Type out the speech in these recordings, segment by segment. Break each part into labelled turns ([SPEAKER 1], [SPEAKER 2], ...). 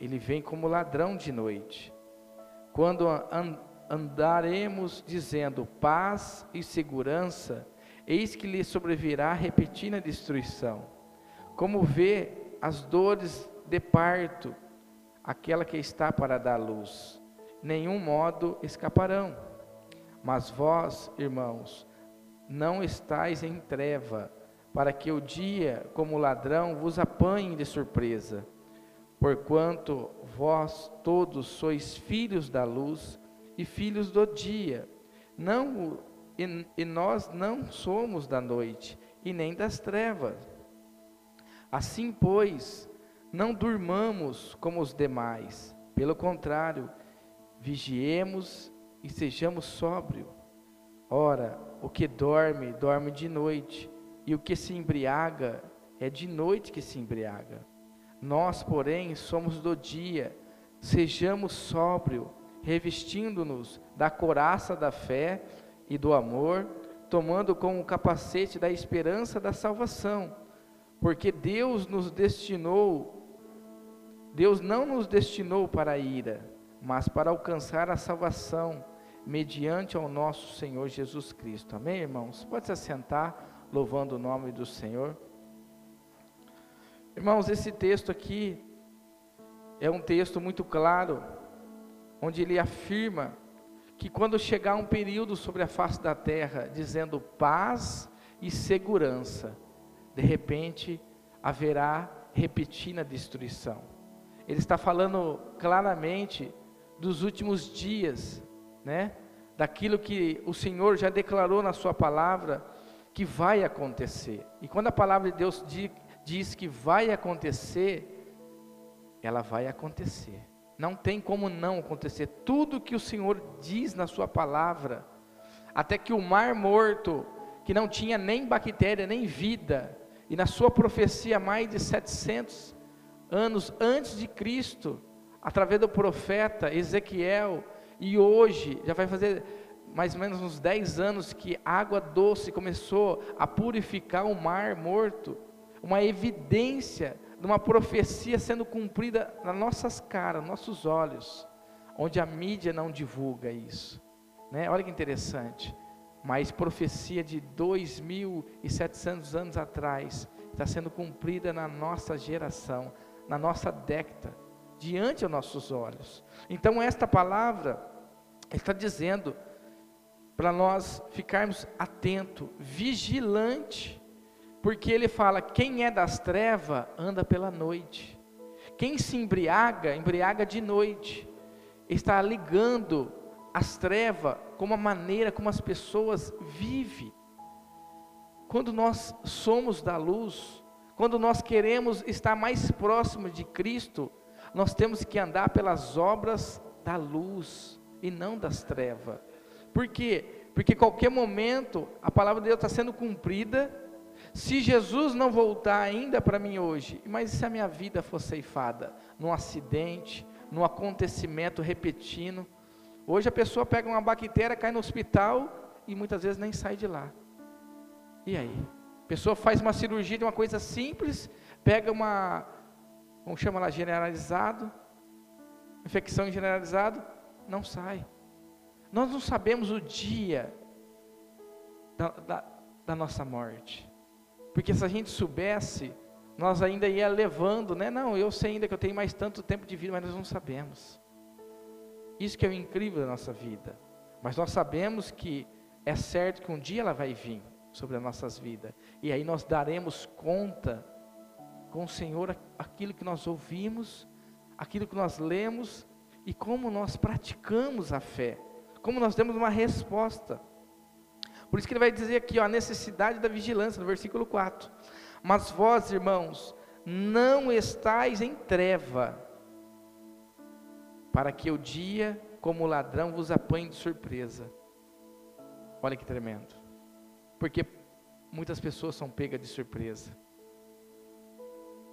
[SPEAKER 1] ele vem como ladrão de noite. Quando andaremos dizendo paz e segurança, eis que lhe sobrevirá repentina destruição. Como vê as dores de parto, aquela que está para dar luz, nenhum modo escaparão. Mas vós, irmãos, não estáis em treva, para que o dia, como ladrão, vos apanhe de surpresa. Porquanto vós todos sois filhos da luz e filhos do dia, não e, e nós não somos da noite e nem das trevas. Assim, pois, não durmamos como os demais, pelo contrário, vigiemos e sejamos sóbrios. Ora, o que dorme, dorme de noite, e o que se embriaga, é de noite que se embriaga. Nós, porém, somos do dia, sejamos sóbrio, revestindo-nos da coraça da fé e do amor, tomando como capacete da esperança da salvação, porque Deus nos destinou, Deus não nos destinou para a ira, mas para alcançar a salvação mediante ao nosso Senhor Jesus Cristo. Amém, irmãos? Pode se assentar, louvando o nome do Senhor. Irmãos, esse texto aqui é um texto muito claro, onde ele afirma que quando chegar um período sobre a face da terra, dizendo paz e segurança, de repente haverá repentina destruição. Ele está falando claramente dos últimos dias, né? Daquilo que o Senhor já declarou na sua palavra que vai acontecer. E quando a palavra de Deus diz, que vai acontecer, ela vai acontecer. Não tem como não acontecer. Tudo que o Senhor diz na Sua palavra, até que o mar morto, que não tinha nem bactéria, nem vida, e na sua profecia, mais de 700 anos antes de Cristo, através do profeta Ezequiel, e hoje, já vai fazer mais ou menos uns 10 anos que água doce começou a purificar o mar morto, uma evidência de uma profecia sendo cumprida nas nossas caras, nossos olhos, onde a mídia não divulga isso. Né? Olha que interessante. Mas profecia de 2.700 anos atrás está sendo cumprida na nossa geração, na nossa década, diante dos nossos olhos. Então, esta palavra está dizendo para nós ficarmos atentos, vigilante porque ele fala: quem é das trevas anda pela noite. Quem se embriaga, embriaga de noite. Está ligando as trevas com a maneira como as pessoas vivem. Quando nós somos da luz, quando nós queremos estar mais próximo de Cristo, nós temos que andar pelas obras da luz e não das trevas. Por quê? Porque qualquer momento a palavra de Deus está sendo cumprida se Jesus não voltar ainda para mim hoje, mas se a minha vida for ceifada num acidente, num acontecimento repetindo, hoje a pessoa pega uma bactéria, cai no hospital e muitas vezes nem sai de lá. E aí? A pessoa faz uma cirurgia de uma coisa simples, pega uma, como chama lá, generalizado, infecção generalizada, não sai. Nós não sabemos o dia da, da, da nossa morte. Porque se a gente soubesse, nós ainda ia levando, né? Não, eu sei ainda que eu tenho mais tanto tempo de vida, mas nós não sabemos. Isso que é o incrível da nossa vida. Mas nós sabemos que é certo que um dia ela vai vir sobre as nossas vidas. E aí nós daremos conta com o Senhor aquilo que nós ouvimos, aquilo que nós lemos e como nós praticamos a fé. Como nós temos uma resposta. Por isso que ele vai dizer aqui ó, a necessidade da vigilância, no versículo 4. Mas vós, irmãos, não estáis em treva, para que o dia, como ladrão, vos apanhe de surpresa. Olha que tremendo. Porque muitas pessoas são pegas de surpresa.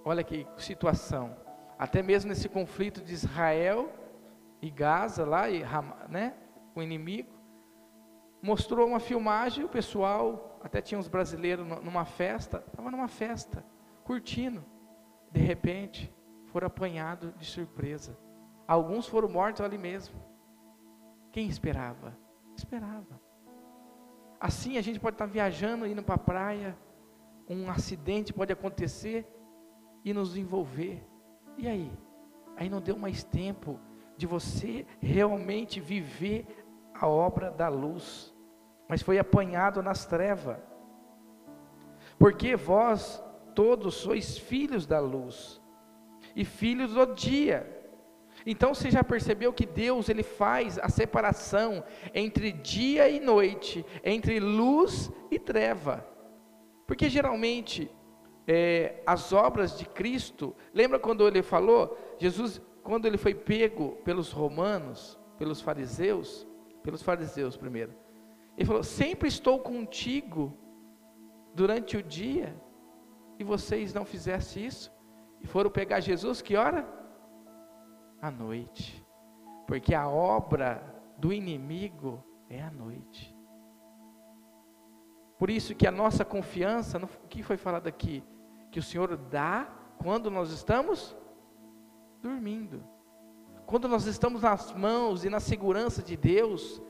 [SPEAKER 1] Olha que situação. Até mesmo nesse conflito de Israel e Gaza, lá, e, né, o inimigo, mostrou uma filmagem, o pessoal, até tinha uns brasileiros numa festa, estava numa festa, curtindo. De repente, foram apanhados de surpresa. Alguns foram mortos ali mesmo. Quem esperava? Esperava. Assim a gente pode estar viajando, indo para a praia, um acidente pode acontecer e nos envolver. E aí? Aí não deu mais tempo de você realmente viver a obra da luz, mas foi apanhado nas trevas. Porque vós todos sois filhos da luz e filhos do dia. Então você já percebeu que Deus ele faz a separação entre dia e noite, entre luz e treva. Porque geralmente é, as obras de Cristo, lembra quando ele falou, Jesus, quando ele foi pego pelos romanos, pelos fariseus, pelos fariseus primeiro, ele falou: Sempre estou contigo durante o dia, e vocês não fizessem isso, e foram pegar Jesus, que hora? À noite, porque a obra do inimigo é à noite. Por isso que a nossa confiança, o que foi falado aqui? Que o Senhor dá quando nós estamos dormindo. Quando nós estamos nas mãos e na segurança de Deus,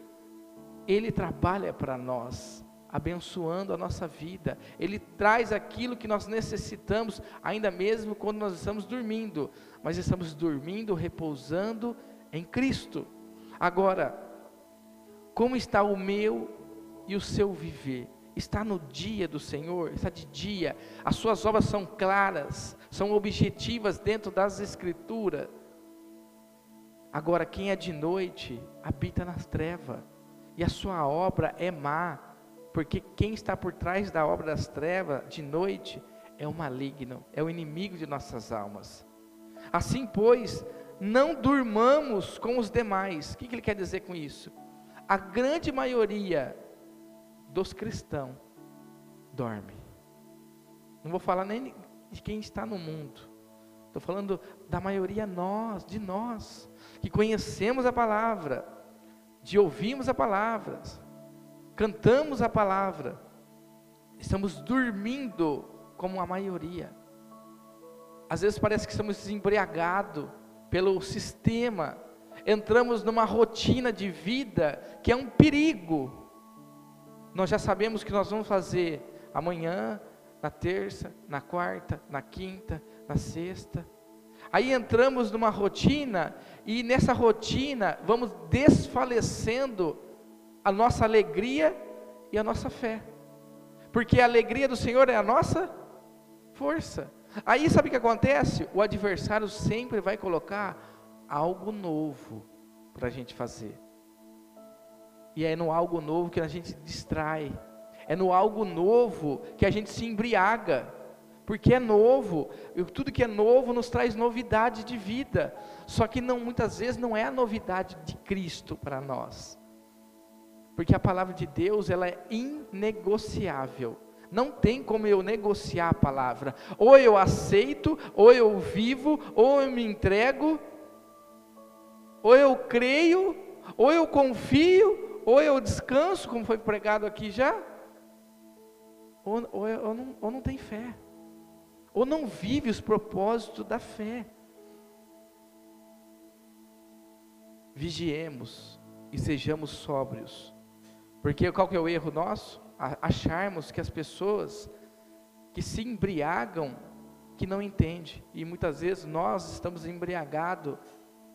[SPEAKER 1] Ele trabalha para nós, abençoando a nossa vida. Ele traz aquilo que nós necessitamos, ainda mesmo quando nós estamos dormindo, mas estamos dormindo, repousando em Cristo. Agora, como está o meu e o seu viver? está no dia do Senhor, está de dia, as suas obras são claras, são objetivas dentro das Escrituras. Agora, quem é de noite habita nas trevas, e a sua obra é má, porque quem está por trás da obra das trevas de noite é o maligno, é o inimigo de nossas almas. Assim, pois, não durmamos com os demais. O que ele quer dizer com isso? A grande maioria dos cristãos dorme. Não vou falar nem de quem está no mundo. Estou falando da maioria nós, de nós, que conhecemos a palavra, de ouvimos a palavra, cantamos a palavra, estamos dormindo como a maioria. Às vezes parece que estamos embriagados pelo sistema, entramos numa rotina de vida que é um perigo nós já sabemos o que nós vamos fazer amanhã, na terça, na quarta, na quinta, na sexta. Aí entramos numa rotina e nessa rotina vamos desfalecendo a nossa alegria e a nossa fé. Porque a alegria do Senhor é a nossa força. Aí sabe o que acontece? O adversário sempre vai colocar algo novo para a gente fazer. E é no algo novo que a gente distrai. É no algo novo que a gente se embriaga. Porque é novo, tudo que é novo nos traz novidade de vida. Só que não, muitas vezes não é a novidade de Cristo para nós. Porque a palavra de Deus, ela é inegociável. Não tem como eu negociar a palavra. Ou eu aceito, ou eu vivo, ou eu me entrego, ou eu creio, ou eu confio, ou eu descanso, como foi pregado aqui já, ou, ou, ou, não, ou não tem fé, ou não vive os propósitos da fé. Vigiemos e sejamos sóbrios, porque qual que é o erro nosso? Acharmos que as pessoas que se embriagam, que não entendem, e muitas vezes nós estamos embriagados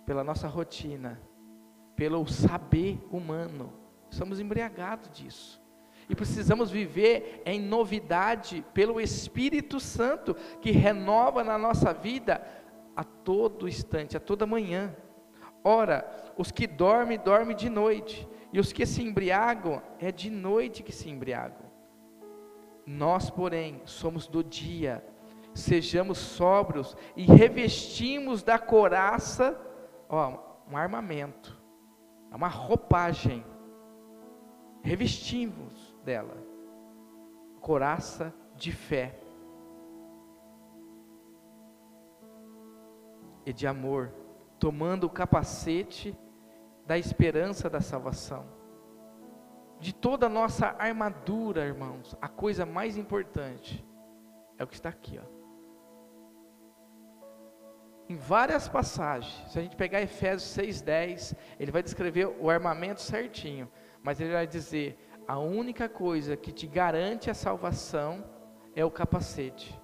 [SPEAKER 1] pela nossa rotina, pelo saber humano, Somos embriagados disso. E precisamos viver em novidade pelo Espírito Santo, que renova na nossa vida a todo instante, a toda manhã. Ora, os que dormem, dormem de noite, e os que se embriagam, é de noite que se embriagam. Nós, porém, somos do dia, sejamos sóbrios e revestimos da coraça, ó, um armamento, uma roupagem revestimos dela coraça de fé e de amor, tomando o capacete da esperança da salvação. De toda a nossa armadura, irmãos, a coisa mais importante é o que está aqui, ó. em várias passagens. Se a gente pegar Efésios 6:10, ele vai descrever o armamento certinho, mas ele vai dizer: a única coisa que te garante a salvação é o capacete.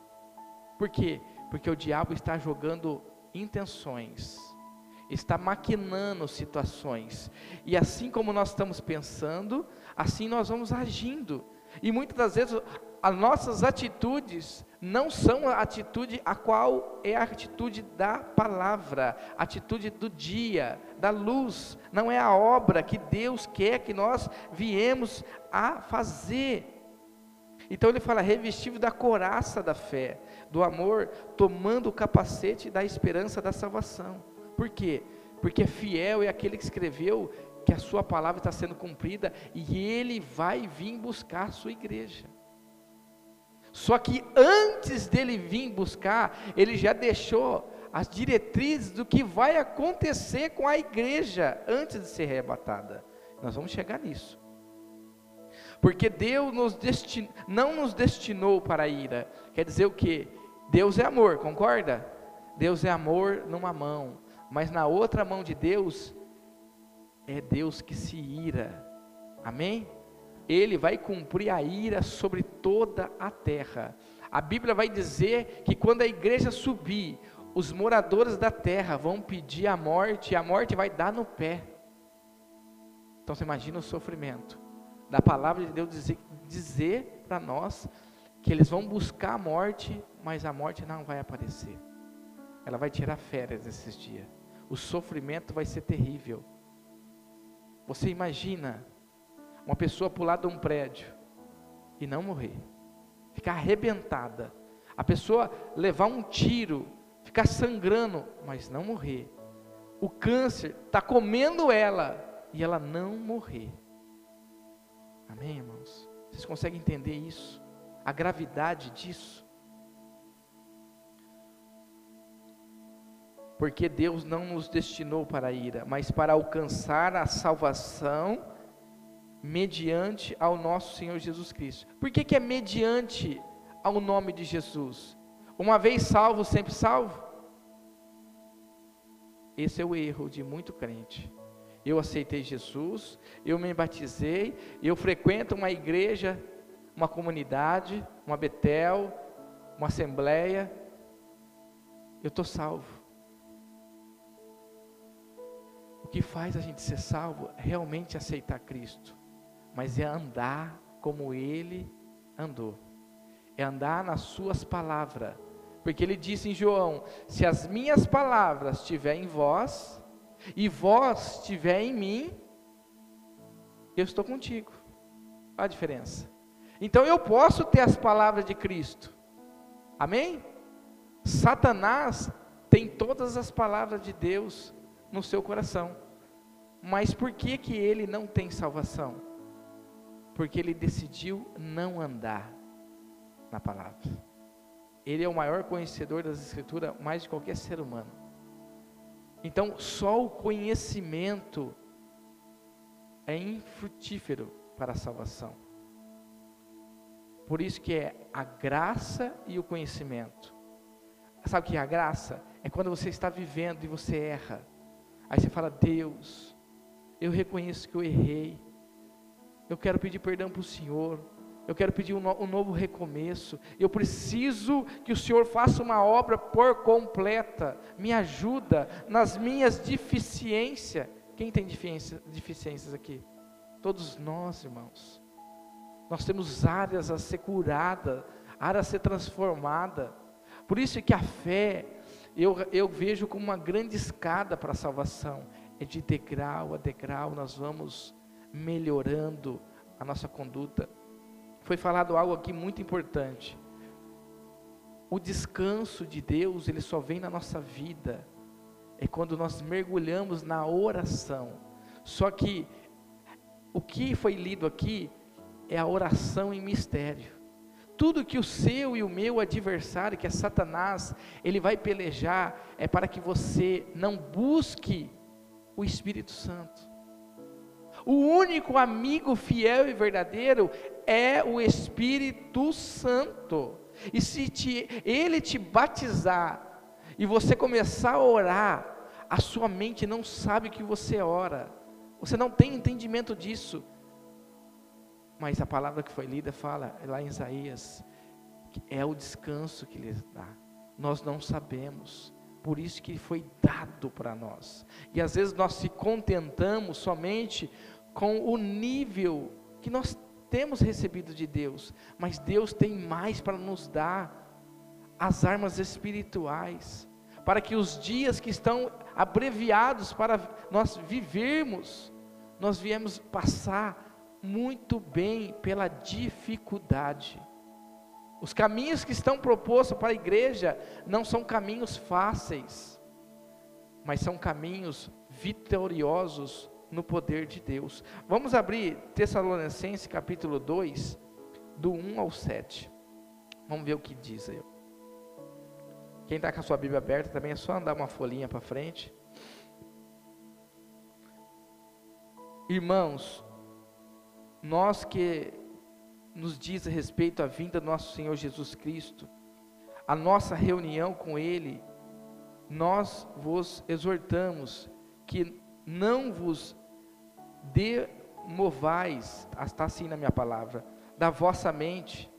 [SPEAKER 1] Por quê? Porque o diabo está jogando intenções, está maquinando situações. E assim como nós estamos pensando, assim nós vamos agindo. E muitas das vezes as nossas atitudes não são a atitude a qual é a atitude da palavra, a atitude do dia, da luz, não é a obra que Deus quer que nós viemos a fazer. Então ele fala, revestido da coraça da fé, do amor, tomando o capacete da esperança da salvação. Por quê? Porque fiel é aquele que escreveu que a sua palavra está sendo cumprida e ele vai vir buscar a sua igreja. Só que antes dele vir buscar, ele já deixou as diretrizes do que vai acontecer com a igreja antes de ser arrebatada. Nós vamos chegar nisso. Porque Deus nos destin... não nos destinou para a ira. Quer dizer o que? Deus é amor, concorda? Deus é amor numa mão, mas na outra mão de Deus é Deus que se ira. Amém? ele vai cumprir a ira sobre toda a terra. A Bíblia vai dizer que quando a igreja subir, os moradores da terra vão pedir a morte, e a morte vai dar no pé. Então você imagina o sofrimento da palavra de Deus dizer, dizer para nós que eles vão buscar a morte, mas a morte não vai aparecer. Ela vai tirar férias nesses dias. O sofrimento vai ser terrível. Você imagina uma pessoa pular de um prédio e não morrer, ficar arrebentada, a pessoa levar um tiro, ficar sangrando, mas não morrer. O câncer está comendo ela e ela não morrer. Amém, irmãos? Vocês conseguem entender isso? A gravidade disso? Porque Deus não nos destinou para a ira, mas para alcançar a salvação mediante ao nosso Senhor Jesus Cristo. Por que, que é mediante ao nome de Jesus? Uma vez salvo, sempre salvo? Esse é o erro de muito crente. Eu aceitei Jesus, eu me batizei, eu frequento uma igreja, uma comunidade, uma Betel, uma assembleia, eu estou salvo. O que faz a gente ser salvo é realmente aceitar Cristo mas é andar como ele andou, é andar nas suas palavras, porque ele disse em João: se as minhas palavras estiverem em vós, e vós estiver em mim, eu estou contigo. Olha a diferença. Então eu posso ter as palavras de Cristo, amém? Satanás tem todas as palavras de Deus no seu coração, mas por que que ele não tem salvação? porque ele decidiu não andar na palavra. Ele é o maior conhecedor das Escrituras, mais de qualquer ser humano. Então, só o conhecimento é infrutífero para a salvação. Por isso que é a graça e o conhecimento. Sabe o que é a graça? É quando você está vivendo e você erra. Aí você fala: Deus, eu reconheço que eu errei. Eu quero pedir perdão para o Senhor. Eu quero pedir um, no, um, novo recomeço. Eu preciso que o Senhor faça uma obra por completa. Me ajuda nas minhas deficiências. Quem tem deficiência, deficiências aqui? Todos nós, irmãos. Nós temos áreas a ser curadas, áreas a ser transformadas. Por isso é que a fé, eu, eu vejo como uma grande escada para a salvação. É de degrau a degrau, nós vamos melhorando a nossa conduta. Foi falado algo aqui muito importante. O descanso de Deus, ele só vem na nossa vida é quando nós mergulhamos na oração. Só que o que foi lido aqui é a oração em mistério. Tudo que o seu e o meu adversário, que é Satanás, ele vai pelejar é para que você não busque o Espírito Santo. O único amigo fiel e verdadeiro é o Espírito Santo. E se te, ele te batizar e você começar a orar, a sua mente não sabe que você ora, você não tem entendimento disso. Mas a palavra que foi lida fala lá em Isaías, que é o descanso que lhes dá. Nós não sabemos, por isso que foi dado para nós. E às vezes nós se contentamos somente com o nível que nós temos recebido de Deus, mas Deus tem mais para nos dar as armas espirituais, para que os dias que estão abreviados para nós vivermos, nós viemos passar muito bem pela dificuldade. Os caminhos que estão propostos para a igreja não são caminhos fáceis, mas são caminhos vitoriosos no poder de Deus. Vamos abrir Tessalonicenses capítulo 2, do 1 ao 7. Vamos ver o que diz aí. Quem está com a sua Bíblia aberta também é só andar uma folhinha para frente. Irmãos, nós que nos diz a respeito à vinda do nosso Senhor Jesus Cristo, a nossa reunião com Ele, nós vos exortamos que não vos demovais, está assim na minha palavra, da vossa mente,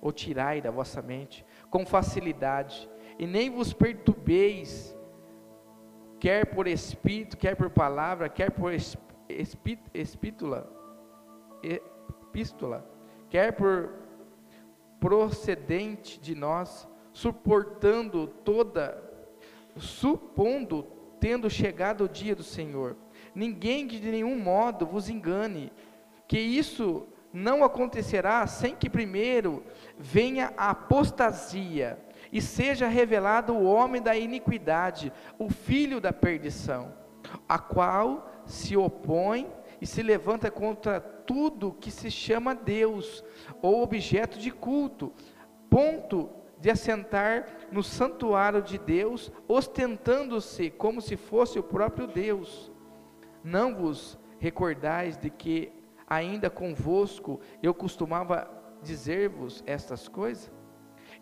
[SPEAKER 1] ou tirai da vossa mente, com facilidade, e nem vos perturbeis, quer por espírito, quer por palavra, quer por espítula, epístola, quer por procedente de nós, suportando toda, supondo, tendo chegado o dia do Senhor. Ninguém de nenhum modo vos engane, que isso não acontecerá sem que primeiro venha a apostasia e seja revelado o homem da iniquidade, o filho da perdição, a qual se opõe e se levanta contra tudo que se chama Deus ou objeto de culto, ponto de assentar no santuário de Deus, ostentando-se como se fosse o próprio Deus. Não vos recordais de que ainda convosco eu costumava dizer-vos estas coisas?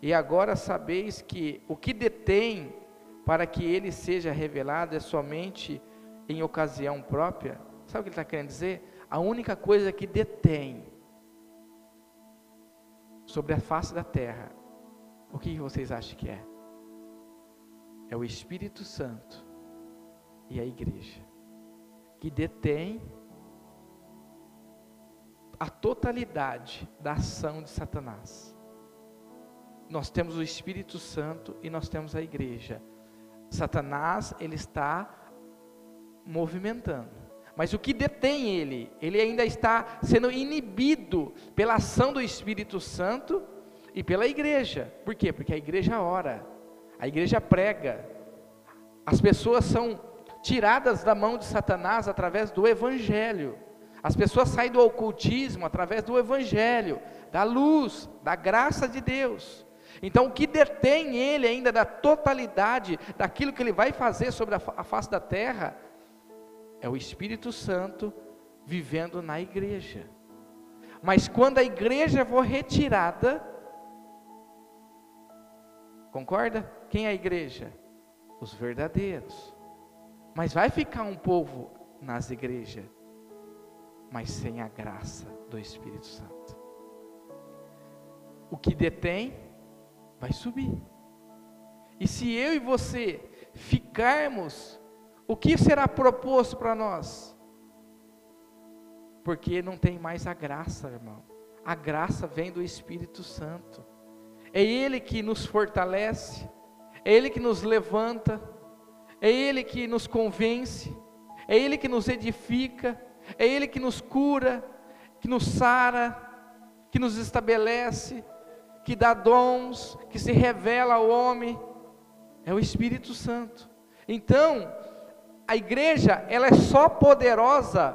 [SPEAKER 1] E agora sabeis que o que detém para que ele seja revelado é somente em ocasião própria? Sabe o que ele está querendo dizer? A única coisa que detém sobre a face da terra, o que vocês acham que é? É o Espírito Santo e a igreja, que detém a totalidade da ação de Satanás. Nós temos o Espírito Santo e nós temos a igreja. Satanás, ele está movimentando. Mas o que detém ele? Ele ainda está sendo inibido pela ação do Espírito Santo e pela igreja. Por quê? Porque a igreja ora, a igreja prega. As pessoas são tiradas da mão de Satanás através do evangelho. As pessoas saem do ocultismo através do evangelho, da luz, da graça de Deus. Então, o que detém ele ainda da totalidade daquilo que ele vai fazer sobre a face da terra é o Espírito Santo vivendo na igreja. Mas quando a igreja for retirada, concorda? Quem é a igreja? Os verdadeiros. Mas vai ficar um povo nas igrejas, mas sem a graça do Espírito Santo. O que detém, vai subir. E se eu e você ficarmos o que será proposto para nós? Porque não tem mais a graça, irmão. A graça vem do Espírito Santo. É Ele que nos fortalece, é Ele que nos levanta, é Ele que nos convence, é Ele que nos edifica, é Ele que nos cura, que nos sara, que nos estabelece, que dá dons, que se revela ao homem. É o Espírito Santo. Então, a igreja, ela é só poderosa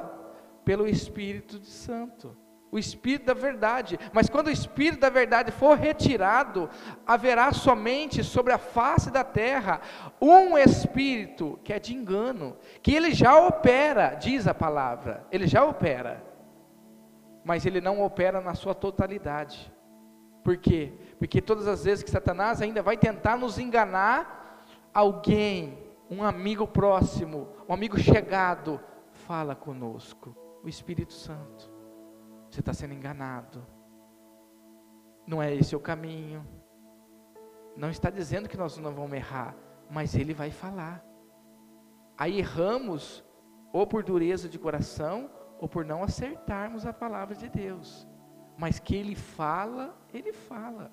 [SPEAKER 1] pelo Espírito Santo, o Espírito da verdade. Mas quando o Espírito da verdade for retirado, haverá somente sobre a face da terra um Espírito que é de engano, que ele já opera, diz a palavra, ele já opera, mas ele não opera na sua totalidade. Por quê? Porque todas as vezes que Satanás ainda vai tentar nos enganar, alguém, um amigo próximo, um amigo chegado, fala conosco. O Espírito Santo. Você está sendo enganado. Não é esse o caminho. Não está dizendo que nós não vamos errar, mas Ele vai falar. Aí erramos, ou por dureza de coração, ou por não acertarmos a palavra de Deus. Mas que Ele fala, Ele fala.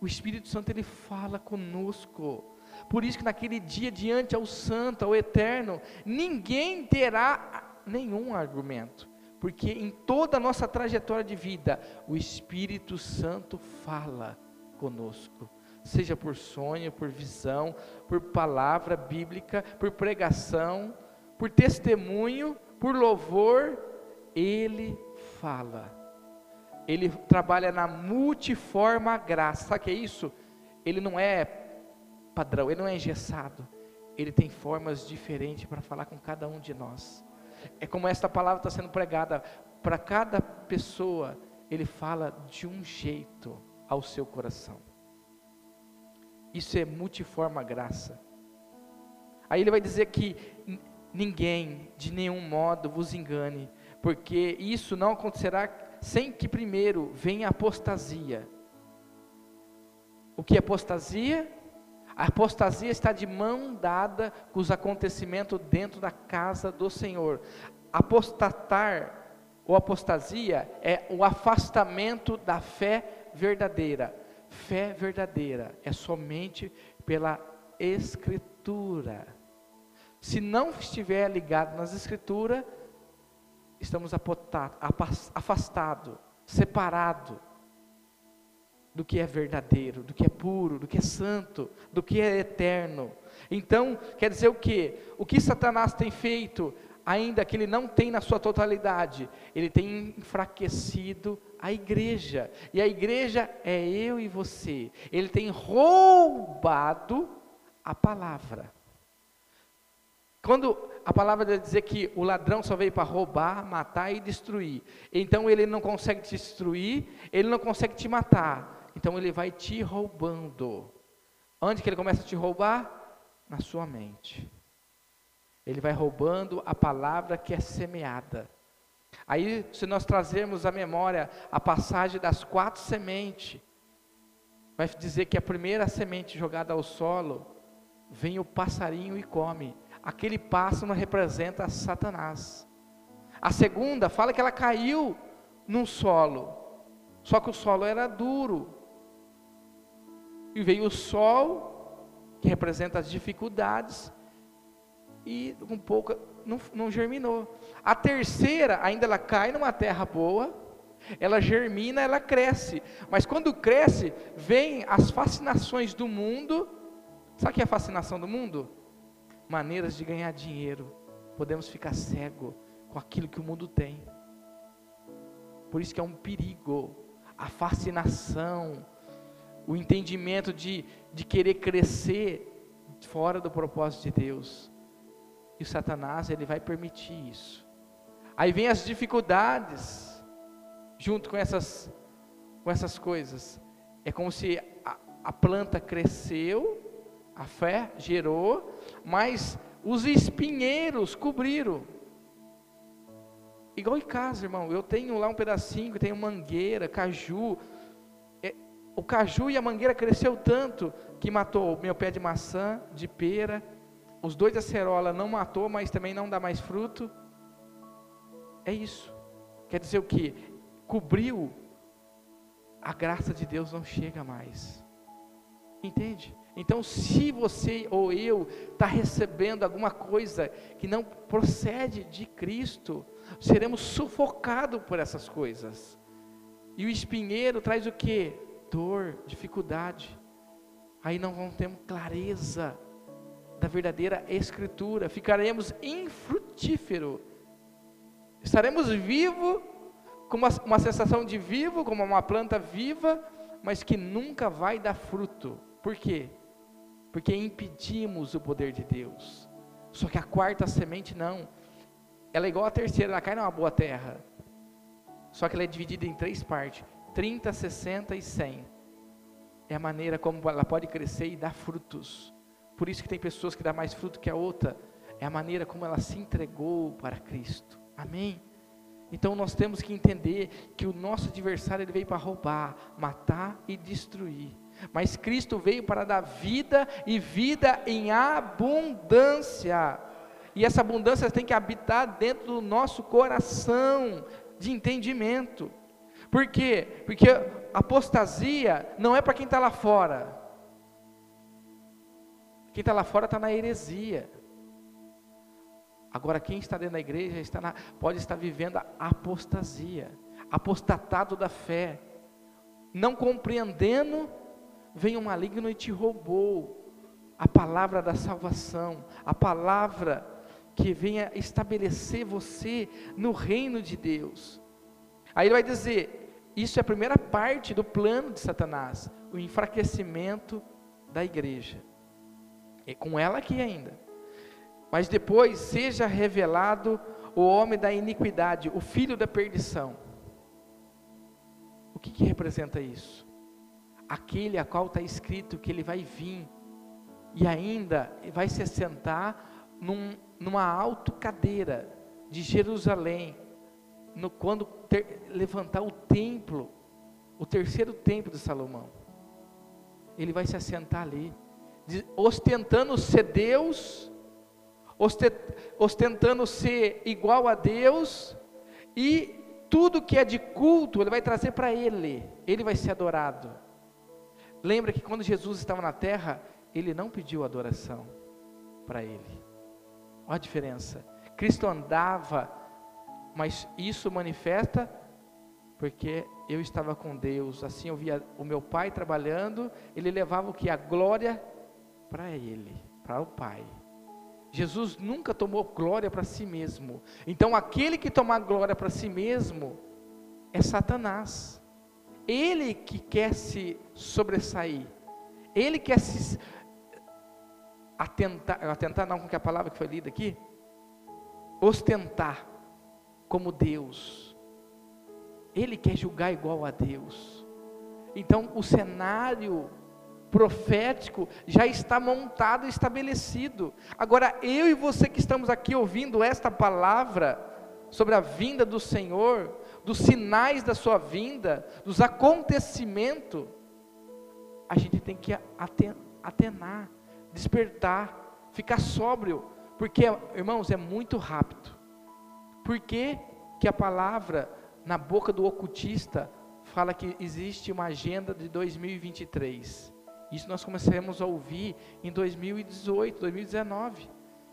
[SPEAKER 1] O Espírito Santo ele fala conosco. Por isso que naquele dia diante ao Santo, ao Eterno, ninguém terá nenhum argumento, porque em toda a nossa trajetória de vida, o Espírito Santo fala conosco, seja por sonho, por visão, por palavra bíblica, por pregação, por testemunho, por louvor, ele fala ele trabalha na multiforma graça. Sabe o que é isso? Ele não é padrão, ele não é engessado. Ele tem formas diferentes para falar com cada um de nós. É como esta palavra está sendo pregada para cada pessoa. Ele fala de um jeito ao seu coração. Isso é multiforma graça. Aí ele vai dizer que ninguém de nenhum modo vos engane, porque isso não acontecerá sem que primeiro venha apostasia. O que é apostasia? A apostasia está de mão dada com os acontecimentos dentro da casa do Senhor. Apostatar ou apostasia é o afastamento da fé verdadeira. Fé verdadeira é somente pela Escritura. Se não estiver ligado nas Escrituras, estamos afastados, separados do que é verdadeiro, do que é puro, do que é santo, do que é eterno. Então, quer dizer o que? O que Satanás tem feito, ainda que ele não tem na sua totalidade, ele tem enfraquecido a igreja. E a igreja é eu e você. Ele tem roubado a palavra. Quando a palavra vai dizer que o ladrão só veio para roubar, matar e destruir. Então ele não consegue te destruir, ele não consegue te matar. Então ele vai te roubando. Onde que ele começa a te roubar? Na sua mente. Ele vai roubando a palavra que é semeada. Aí, se nós trazermos à memória a passagem das quatro sementes, vai dizer que a primeira semente jogada ao solo, vem o passarinho e come aquele pássaro representa Satanás. A segunda fala que ela caiu num solo, só que o solo era duro. E veio o sol, que representa as dificuldades, e um pouco não, não germinou. A terceira, ainda ela cai numa terra boa, ela germina, ela cresce. Mas quando cresce, vem as fascinações do mundo. Sabe o que é a fascinação do mundo? maneiras de ganhar dinheiro, podemos ficar cego com aquilo que o mundo tem. Por isso que é um perigo, a fascinação, o entendimento de, de querer crescer fora do propósito de Deus. E o Satanás, ele vai permitir isso. Aí vem as dificuldades, junto com essas, com essas coisas. É como se a, a planta cresceu, a fé gerou, mas os espinheiros cobriram. Igual em casa, irmão. Eu tenho lá um pedacinho, tenho mangueira, caju. O caju e a mangueira cresceu tanto que matou o meu pé de maçã, de pera. Os dois acerola não matou, mas também não dá mais fruto. É isso. Quer dizer o que? Cobriu. A graça de Deus não chega mais. Entende? Então, se você ou eu está recebendo alguma coisa que não procede de Cristo, seremos sufocados por essas coisas. E o espinheiro traz o que? Dor, dificuldade. Aí não vamos ter clareza da verdadeira Escritura, ficaremos infrutífero. Estaremos vivos, com uma, uma sensação de vivo, como uma planta viva, mas que nunca vai dar fruto. Por quê? porque impedimos o poder de Deus. Só que a quarta semente não. Ela é igual à terceira, ela cai numa boa terra. Só que ela é dividida em três partes: 30, 60 e 100. é a maneira como ela pode crescer e dar frutos. Por isso que tem pessoas que dão mais fruto que a outra. É a maneira como ela se entregou para Cristo. Amém? Então nós temos que entender que o nosso adversário ele veio para roubar, matar e destruir. Mas Cristo veio para dar vida e vida em abundância. E essa abundância tem que habitar dentro do nosso coração de entendimento. Por quê? Porque apostasia não é para quem está lá fora. Quem está lá fora está na heresia. Agora, quem está dentro da igreja está na, pode estar vivendo a apostasia, apostatado da fé, não compreendendo, vem um maligno e te roubou a palavra da salvação, a palavra que venha estabelecer você no reino de Deus. Aí ele vai dizer: isso é a primeira parte do plano de Satanás, o enfraquecimento da igreja. E com ela aqui ainda. Mas depois seja revelado o homem da iniquidade, o filho da perdição. O que, que representa isso? Aquele a qual está escrito que ele vai vir e ainda vai se assentar num, numa alta cadeira de Jerusalém, no, quando ter, levantar o templo, o terceiro templo de Salomão. Ele vai se assentar ali, ostentando ser Deus ostentando ser igual a Deus, e tudo que é de culto, ele vai trazer para ele, ele vai ser adorado. Lembra que quando Jesus estava na terra, ele não pediu adoração para ele. Olha a diferença. Cristo andava, mas isso manifesta porque eu estava com Deus, assim eu via o meu pai trabalhando, ele levava o que? A glória para ele, para o Pai. Jesus nunca tomou glória para si mesmo. Então, aquele que tomar glória para si mesmo é Satanás. Ele que quer se sobressair. Ele quer se atentar, atentar não com que a palavra que foi lida aqui, ostentar como Deus. Ele quer julgar igual a Deus. Então, o cenário profético já está montado e estabelecido. Agora, eu e você que estamos aqui ouvindo esta palavra sobre a vinda do Senhor, dos sinais da sua vinda, dos acontecimentos, a gente tem que atenar, despertar, ficar sóbrio, porque, irmãos, é muito rápido. Por que, que a palavra na boca do ocultista fala que existe uma agenda de 2023? Isso nós começamos a ouvir em 2018, 2019.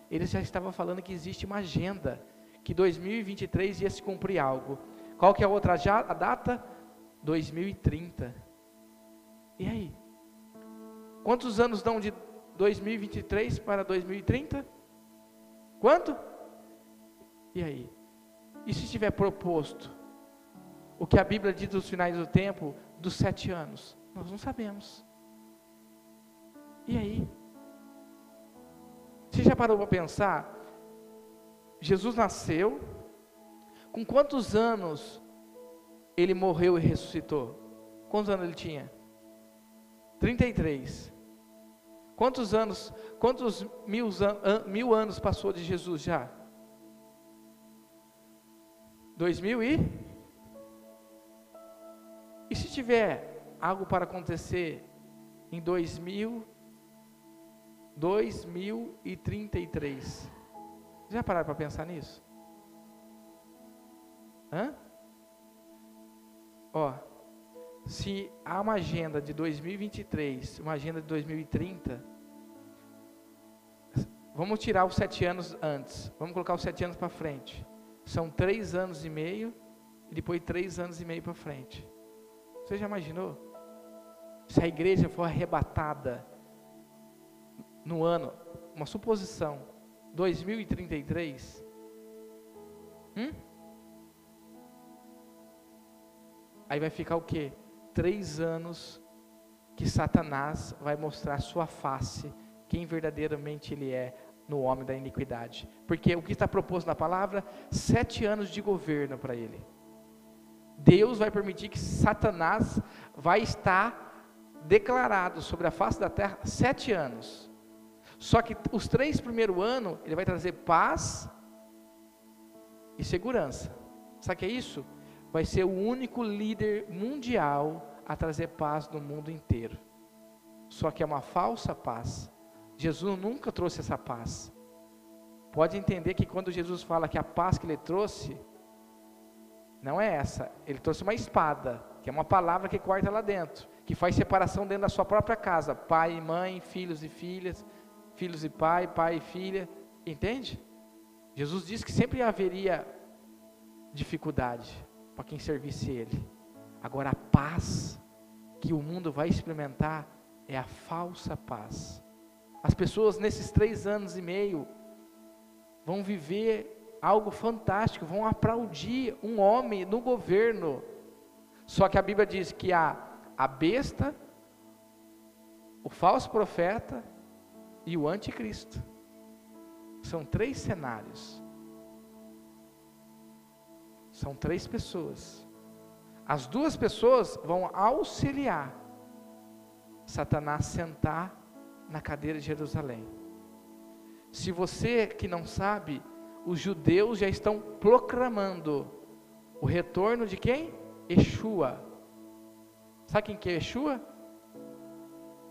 [SPEAKER 1] Eles já estavam falando que existe uma agenda, que 2023 ia se cumprir algo. Qual que é a outra a data? 2030. E aí? Quantos anos dão de 2023 para 2030? Quanto? E aí? E se estiver proposto o que a Bíblia diz dos finais do tempo, dos sete anos? Nós não sabemos. E aí? Você já parou para pensar? Jesus nasceu, com quantos anos ele morreu e ressuscitou? Quantos anos ele tinha? 33. Quantos anos, quantos mil, mil anos passou de Jesus já? Dois mil e? E se tiver algo para acontecer em dois mil 2033. Já pararam para pensar nisso? Hã? Ó, se há uma agenda de 2023, uma agenda de 2030, vamos tirar os sete anos antes, vamos colocar os sete anos para frente. São três anos e meio e depois três anos e meio para frente. Você já imaginou? Se a igreja for arrebatada no ano, uma suposição, 2033, hum? aí vai ficar o que? Três anos que Satanás vai mostrar sua face, quem verdadeiramente ele é no homem da iniquidade. Porque o que está proposto na palavra? Sete anos de governo para ele. Deus vai permitir que Satanás vai estar declarado sobre a face da terra sete anos. Só que os três primeiros anos, ele vai trazer paz e segurança. Sabe o que é isso? Vai ser o único líder mundial a trazer paz no mundo inteiro. Só que é uma falsa paz. Jesus nunca trouxe essa paz. Pode entender que quando Jesus fala que a paz que ele trouxe, não é essa. Ele trouxe uma espada, que é uma palavra que corta lá dentro, que faz separação dentro da sua própria casa: pai e mãe, filhos e filhas, filhos e pai, pai e filha. Entende? Jesus disse que sempre haveria dificuldade para quem servisse Ele. Agora, a paz que o mundo vai experimentar é a falsa paz. As pessoas nesses três anos e meio vão viver algo fantástico, vão aplaudir um homem no governo. Só que a Bíblia diz que a, a besta, o falso profeta e o anticristo. São três cenários. São três pessoas. As duas pessoas vão auxiliar Satanás sentar na cadeira de Jerusalém. Se você que não sabe, os judeus já estão proclamando o retorno de quem? Yeshua. Sabe quem que é Yeshua?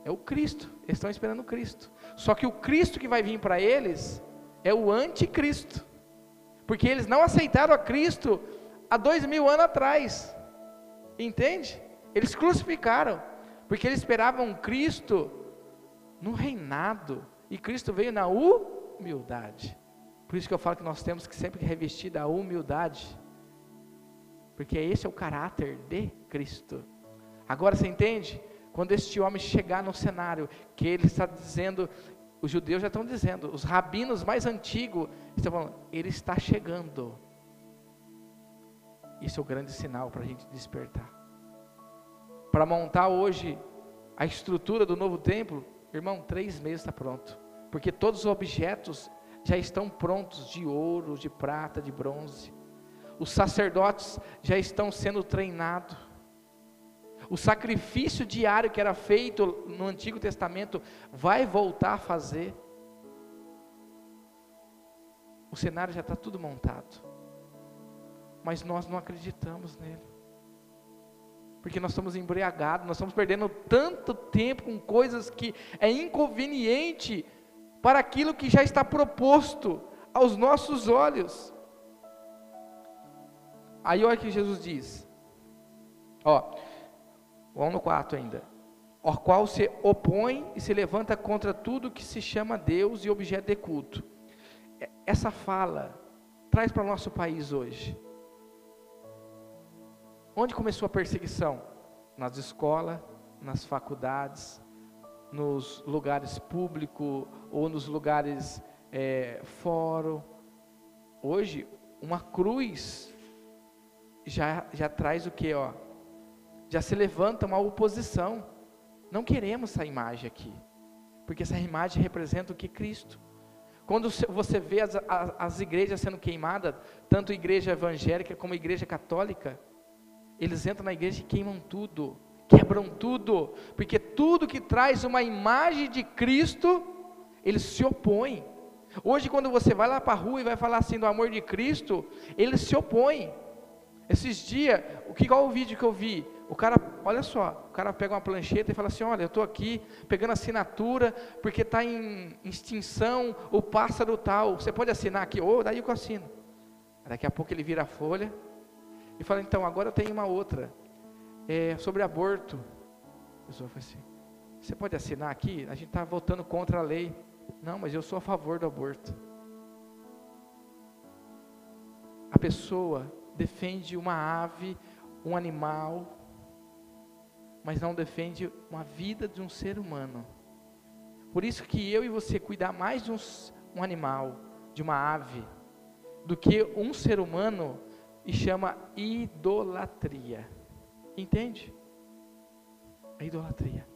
[SPEAKER 1] É o Cristo. Eles estão esperando o Cristo. Só que o Cristo que vai vir para eles é o anticristo, porque eles não aceitaram a Cristo há dois mil anos atrás, entende? Eles crucificaram, porque eles esperavam Cristo no reinado, e Cristo veio na humildade. Por isso que eu falo que nós temos que sempre revestir da humildade, porque esse é o caráter de Cristo. Agora você entende? Quando este homem chegar no cenário, que ele está dizendo, os judeus já estão dizendo, os rabinos mais antigos estão falando, ele está chegando. Isso é o grande sinal para a gente despertar. Para montar hoje a estrutura do novo templo, irmão, três meses está pronto. Porque todos os objetos já estão prontos de ouro, de prata, de bronze. Os sacerdotes já estão sendo treinados. O sacrifício diário que era feito no Antigo Testamento vai voltar a fazer. O cenário já está tudo montado. Mas nós não acreditamos nele. Porque nós estamos embriagados, nós estamos perdendo tanto tempo com coisas que é inconveniente para aquilo que já está proposto aos nossos olhos. Aí olha o que Jesus diz. Ó, Vamos no quarto ainda. O qual se opõe e se levanta contra tudo que se chama Deus e objeto de culto. Essa fala traz para o nosso país hoje. Onde começou a perseguição? Nas escolas, nas faculdades, nos lugares públicos ou nos lugares é, fórum. Hoje, uma cruz já, já traz o que? Ó, já se levanta uma oposição. Não queremos essa imagem aqui, porque essa imagem representa o que Cristo. Quando você vê as, as, as igrejas sendo queimadas, tanto igreja evangélica como igreja católica, eles entram na igreja e queimam tudo, quebram tudo, porque tudo que traz uma imagem de Cristo, eles se opõem. Hoje, quando você vai lá para a rua e vai falar assim do amor de Cristo, eles se opõem. Esses dias, o que qual o vídeo que eu vi? O cara, olha só, o cara pega uma plancheta e fala assim: Olha, eu estou aqui pegando assinatura porque está em extinção o pássaro tal. Você pode assinar aqui? Ou oh, daí eu assino. Daqui a pouco ele vira a folha e fala: Então, agora tenho uma outra é, sobre aborto. A pessoa fala assim: Você pode assinar aqui? A gente está votando contra a lei. Não, mas eu sou a favor do aborto. A pessoa defende uma ave, um animal, mas não defende uma vida de um ser humano. Por isso que eu e você cuidar mais de um, um animal, de uma ave, do que um ser humano, e chama idolatria. Entende? A idolatria.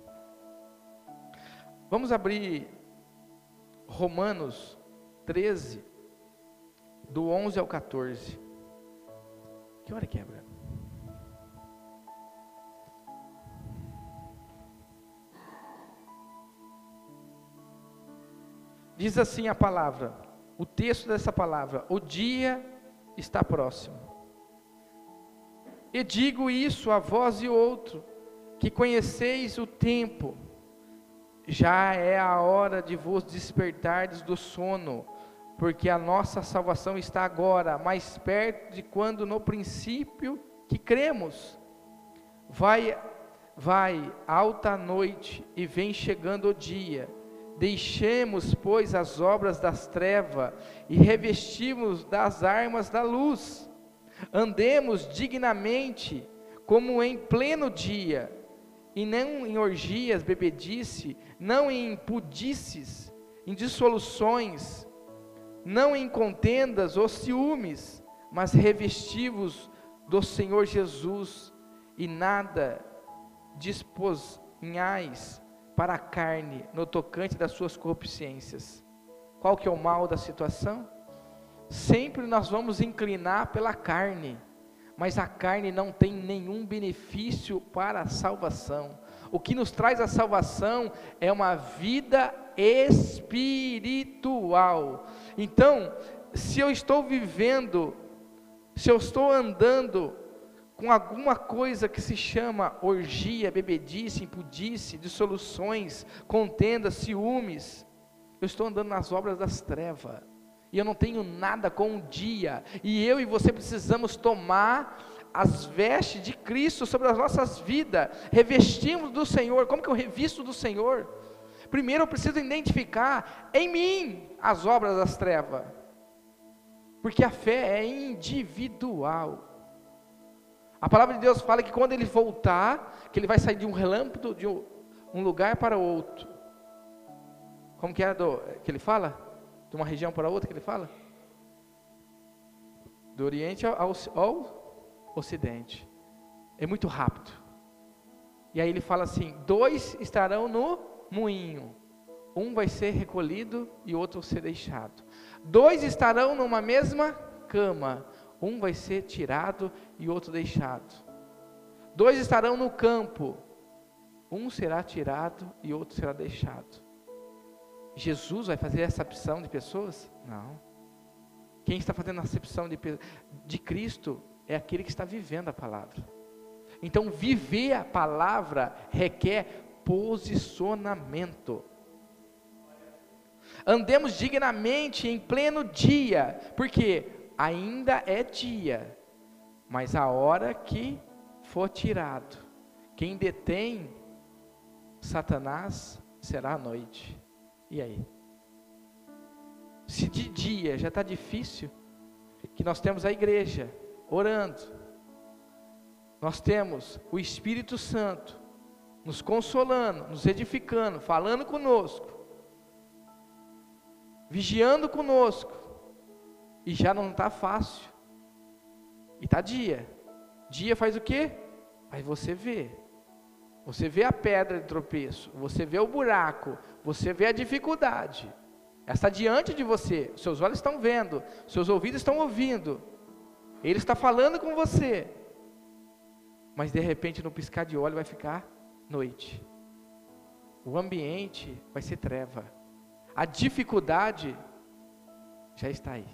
[SPEAKER 1] Vamos abrir Romanos 13, do 11 ao 14. Que hora quebra? Diz assim a palavra, o texto dessa palavra: o dia está próximo. E digo isso a vós e outro, que conheceis o tempo, já é a hora de vos despertardes do sono, porque a nossa salvação está agora mais perto de quando no princípio que cremos. Vai, vai alta noite e vem chegando o dia. Deixemos, pois, as obras das trevas e revestimos das armas da luz. Andemos dignamente, como em pleno dia, e não em orgias, bebedice, não em impudices, em dissoluções, não em contendas ou ciúmes, mas revestivos do Senhor Jesus, e nada disposinhais para a carne no tocante das suas corrupciências. Qual que é o mal da situação? Sempre nós vamos inclinar pela carne, mas a carne não tem nenhum benefício para a salvação. O que nos traz a salvação é uma vida espiritual. Então, se eu estou vivendo, se eu estou andando com alguma coisa que se chama orgia, bebedice, impudice, dissoluções, contendas, ciúmes, eu estou andando nas obras das trevas e eu não tenho nada com o dia, e eu e você precisamos tomar as vestes de Cristo sobre as nossas vidas, revestimos do Senhor, como que eu revisto do Senhor? Primeiro eu preciso identificar em mim as obras das trevas, porque a fé é individual. A palavra de Deus fala que quando ele voltar, que ele vai sair de um relâmpago, de um lugar para outro. Como que é do, que ele fala? De uma região para outra que ele fala? Do Oriente ao, ao Ocidente. É muito rápido. E aí ele fala assim: dois estarão no moinho, um vai ser recolhido e outro ser deixado. Dois estarão numa mesma cama, um vai ser tirado e outro deixado. Dois estarão no campo, um será tirado e outro será deixado. Jesus vai fazer acepção de pessoas? Não. Quem está fazendo a acepção de, de Cristo é aquele que está vivendo a palavra. Então, viver a palavra requer posicionamento. Andemos dignamente em pleno dia, porque ainda é dia, mas a hora que for tirado, quem detém Satanás será a noite. E aí? Se de dia já está difícil, que nós temos a igreja orando, nós temos o Espírito Santo nos consolando, nos edificando, falando conosco, vigiando conosco, e já não está fácil, e está dia. Dia faz o quê? Aí você vê, você vê a pedra de tropeço, você vê o buraco, você vê a dificuldade. Ela está diante de você, seus olhos estão vendo, seus ouvidos estão ouvindo. Ele está falando com você. Mas de repente, no piscar de olho, vai ficar noite. O ambiente vai ser treva. A dificuldade já está aí.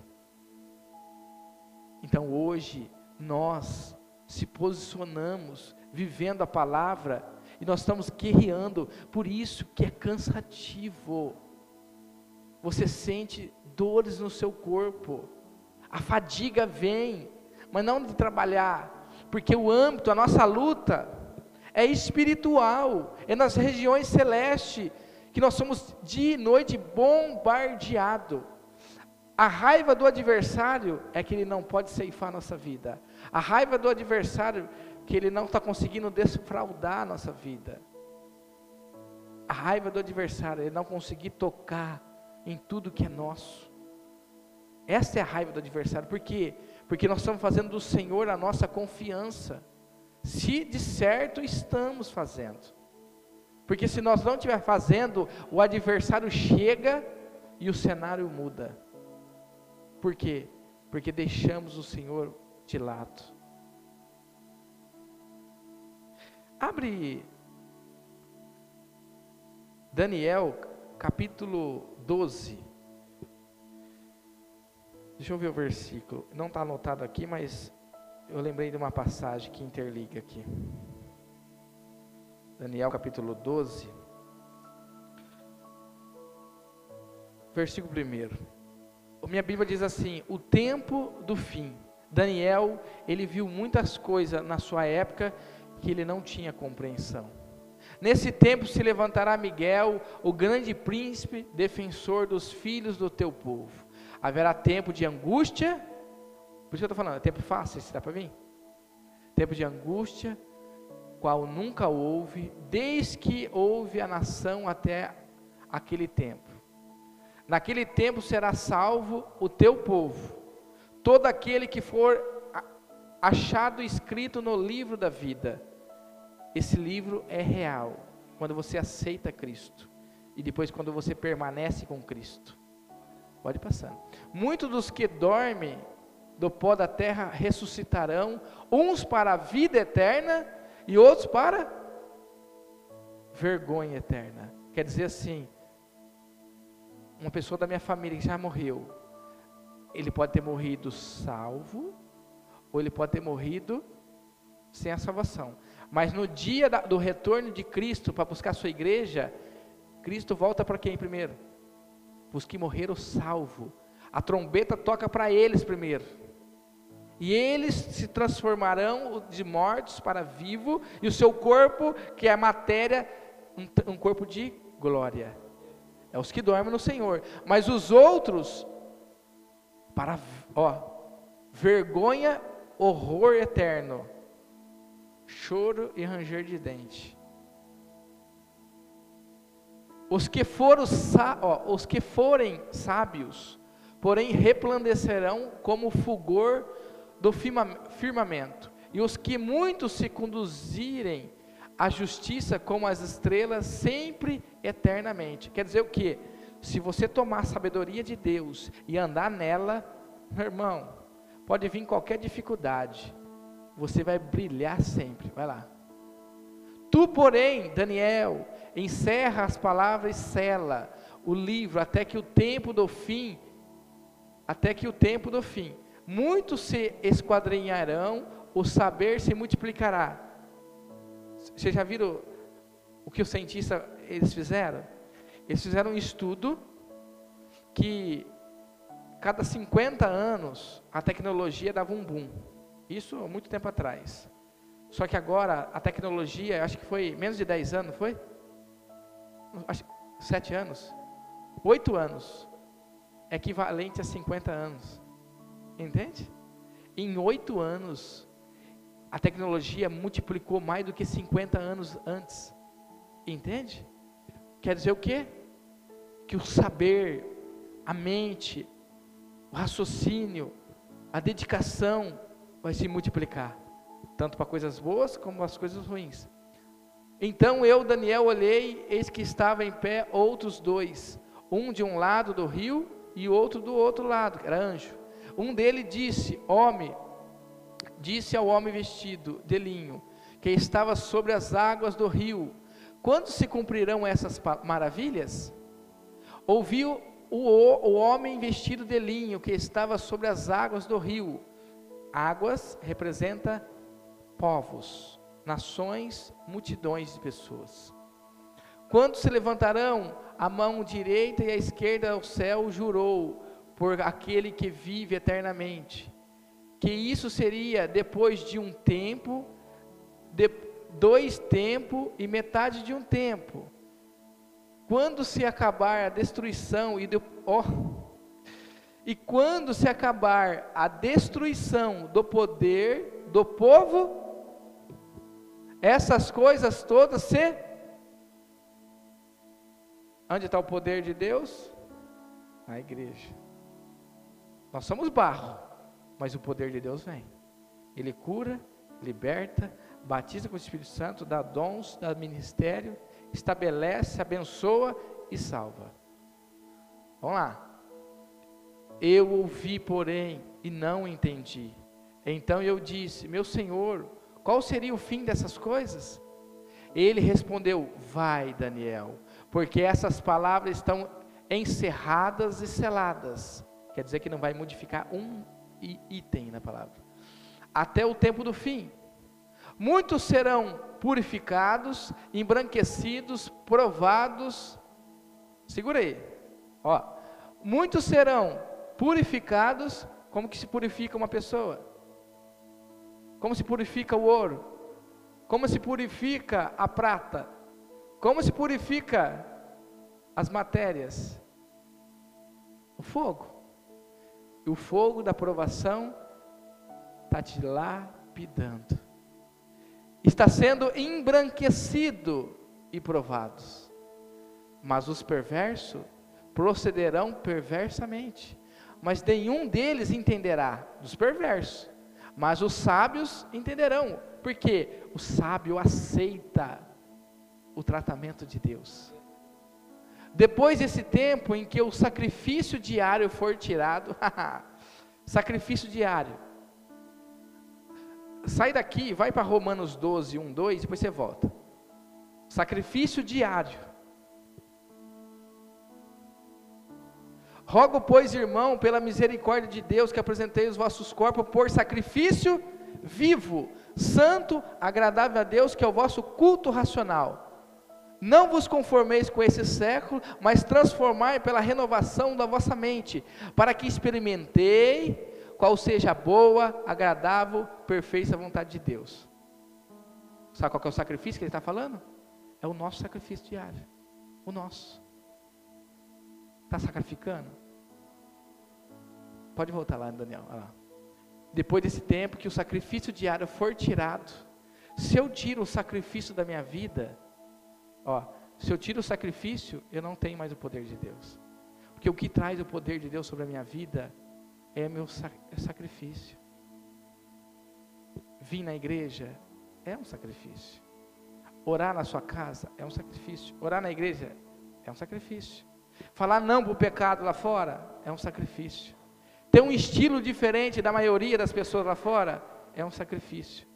[SPEAKER 1] Então hoje nós se posicionamos vivendo a palavra e nós estamos guerreando, por isso que é cansativo. Você sente dores no seu corpo, a fadiga vem, mas não de trabalhar, porque o âmbito, a nossa luta é espiritual, é nas regiões celestes que nós somos dia e noite bombardeado. A raiva do adversário é que ele não pode ceifar a nossa vida. A raiva do adversário que ele não está conseguindo desfraudar a nossa vida. A raiva do adversário, ele não conseguir tocar em tudo que é nosso. Essa é a raiva do adversário, por quê? Porque nós estamos fazendo do Senhor a nossa confiança. Se de certo estamos fazendo. Porque se nós não estiver fazendo, o adversário chega e o cenário muda. Por quê? Porque deixamos o Senhor de lado. Abre Daniel capítulo 12. Deixa eu ver o versículo. Não está anotado aqui, mas eu lembrei de uma passagem que interliga aqui. Daniel capítulo 12. Versículo 1. Minha Bíblia diz assim: O tempo do fim. Daniel, ele viu muitas coisas na sua época que ele não tinha compreensão. Nesse tempo se levantará Miguel, o grande príncipe, defensor dos filhos do teu povo. Haverá tempo de angústia, por isso que eu estou falando, é tempo fácil, se dá para vir? Tempo de angústia, qual nunca houve, desde que houve a nação até aquele tempo. Naquele tempo será salvo o teu povo, todo aquele que for achado escrito no livro da vida esse livro é real quando você aceita Cristo e depois quando você permanece com Cristo. Pode passar. Muitos dos que dormem do pó da terra ressuscitarão, uns para a vida eterna e outros para vergonha eterna. Quer dizer assim, uma pessoa da minha família que já morreu, ele pode ter morrido salvo, ou ele pode ter morrido sem a salvação. Mas no dia da, do retorno de Cristo para buscar a sua igreja, Cristo volta para quem primeiro? Para os que morreram salvo. A trombeta toca para eles primeiro. E eles se transformarão de mortos para vivo, e o seu corpo, que é matéria, um, um corpo de glória. É os que dormem no Senhor. Mas os outros, para, ó, vergonha, horror eterno choro e ranger de dente. Os que, foram, ó, os que forem sábios, porém resplandecerão como fulgor do firmamento, e os que muito se conduzirem à justiça como as estrelas, sempre eternamente. Quer dizer o que? Se você tomar a sabedoria de Deus e andar nela, meu irmão, pode vir qualquer dificuldade, você vai brilhar sempre. Vai lá. Tu, porém, Daniel, encerra as palavras e sela o livro até que o tempo do fim, até que o tempo do fim. Muitos se esquadrinharão, o saber se multiplicará. Vocês já viram o que os cientistas eles fizeram? Eles fizeram um estudo que cada 50 anos a tecnologia dava um boom. Isso há muito tempo atrás. Só que agora a tecnologia, acho que foi menos de 10 anos, foi? Acho, 7 anos? 8 anos. É equivalente a 50 anos. Entende? Em 8 anos, a tecnologia multiplicou mais do que 50 anos antes. Entende? Quer dizer o quê? Que o saber, a mente, o raciocínio, a dedicação, vai se multiplicar, tanto para coisas boas como as coisas ruins. Então eu, Daniel, olhei, eis que estava em pé outros dois, um de um lado do rio e outro do outro lado, que era anjo. Um dele disse: Homem, disse ao homem vestido de linho, que estava sobre as águas do rio: Quando se cumprirão essas maravilhas? Ouviu o, o homem vestido de linho, que estava sobre as águas do rio: Águas representa povos, nações, multidões de pessoas. Quando se levantarão a mão direita e a esquerda ao céu, jurou por aquele que vive eternamente, que isso seria depois de um tempo, de dois tempos e metade de um tempo. Quando se acabar a destruição e oh, e quando se acabar a destruição do poder do povo, essas coisas todas se. Onde está o poder de Deus? Na igreja. Nós somos barro, mas o poder de Deus vem. Ele cura, liberta, batiza com o Espírito Santo, dá dons, dá ministério, estabelece, abençoa e salva. Vamos lá. Eu ouvi, porém, e não entendi. Então eu disse: Meu senhor, qual seria o fim dessas coisas? Ele respondeu: Vai, Daniel, porque essas palavras estão encerradas e seladas. quer dizer que não vai modificar um item na palavra. Até o tempo do fim. Muitos serão purificados, embranquecidos, provados. Segura aí. Ó, muitos serão purificados, como que se purifica uma pessoa? Como se purifica o ouro? Como se purifica a prata? Como se purifica as matérias? O fogo. E o fogo da provação está te lapidando. Está sendo embranquecido e provados. Mas os perversos procederão perversamente. Mas nenhum deles entenderá, dos perversos. Mas os sábios entenderão, porque o sábio aceita o tratamento de Deus. Depois desse tempo em que o sacrifício diário for tirado, sacrifício diário. Sai daqui, vai para Romanos 12, 1, 2, depois você volta. Sacrifício diário. Rogo, pois, irmão, pela misericórdia de Deus, que apresentei os vossos corpos por sacrifício vivo, santo, agradável a Deus, que é o vosso culto racional. Não vos conformeis com esse século, mas transformai pela renovação da vossa mente, para que experimentei qual seja a boa, agradável, perfeita vontade de Deus. Sabe qual é o sacrifício que ele está falando? É o nosso sacrifício diário. O nosso. Está sacrificando? Pode voltar lá, Daniel. Lá. Depois desse tempo que o sacrifício diário for tirado, se eu tiro o sacrifício da minha vida, Ó, se eu tiro o sacrifício, eu não tenho mais o poder de Deus. Porque o que traz o poder de Deus sobre a minha vida é meu é sacrifício. Vir na igreja é um sacrifício. Orar na sua casa é um sacrifício. Orar na igreja é um sacrifício. Falar não para o pecado lá fora é um sacrifício. Ter um estilo diferente da maioria das pessoas lá fora é um sacrifício.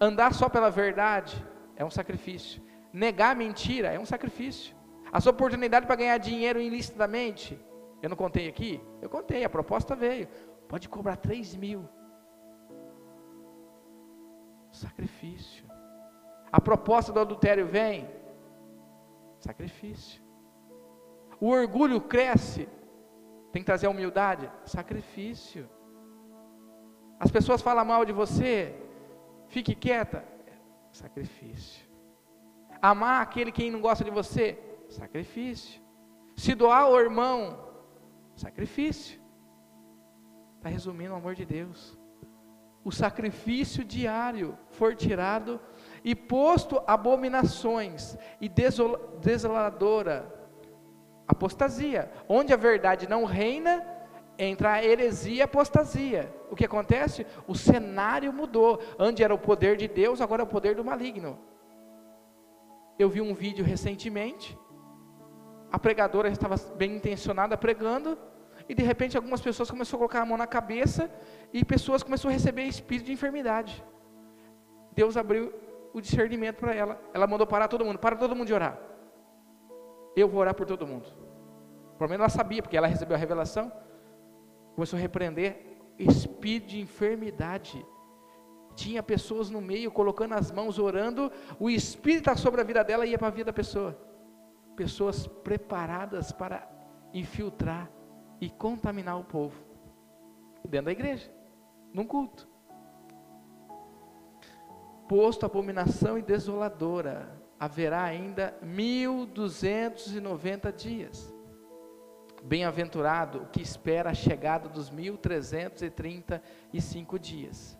[SPEAKER 1] Andar só pela verdade é um sacrifício. Negar mentira é um sacrifício. A sua oportunidade para ganhar dinheiro ilicitamente, eu não contei aqui? Eu contei, a proposta veio. Pode cobrar 3 mil. Sacrifício. A proposta do adultério vem. Sacrifício. O orgulho cresce. Tem que trazer a humildade. Sacrifício. As pessoas falam mal de você. Fique quieta. Sacrifício. Amar aquele que não gosta de você, sacrifício. Se doar ao irmão, sacrifício. Está resumindo o amor de Deus. O sacrifício diário for tirado e posto abominações e desoladora apostasia, onde a verdade não reina, entra a heresia e apostasia. O que acontece? O cenário mudou. Onde era o poder de Deus, agora é o poder do maligno. Eu vi um vídeo recentemente, a pregadora estava bem intencionada pregando, e de repente algumas pessoas começaram a colocar a mão na cabeça, e pessoas começaram a receber espírito de enfermidade. Deus abriu o discernimento para ela. Ela mandou parar todo mundo, para todo mundo de orar. Eu vou orar por todo mundo. Pelo menos ela sabia, porque ela recebeu a revelação. Começou a repreender espírito de enfermidade tinha pessoas no meio colocando as mãos, orando, o Espírito sobre a vida dela ia para a vida da pessoa. Pessoas preparadas para infiltrar e contaminar o povo dentro da igreja, num culto. Posto abominação e desoladora, haverá ainda 1290 dias. Bem-aventurado o que espera a chegada dos 1335 dias.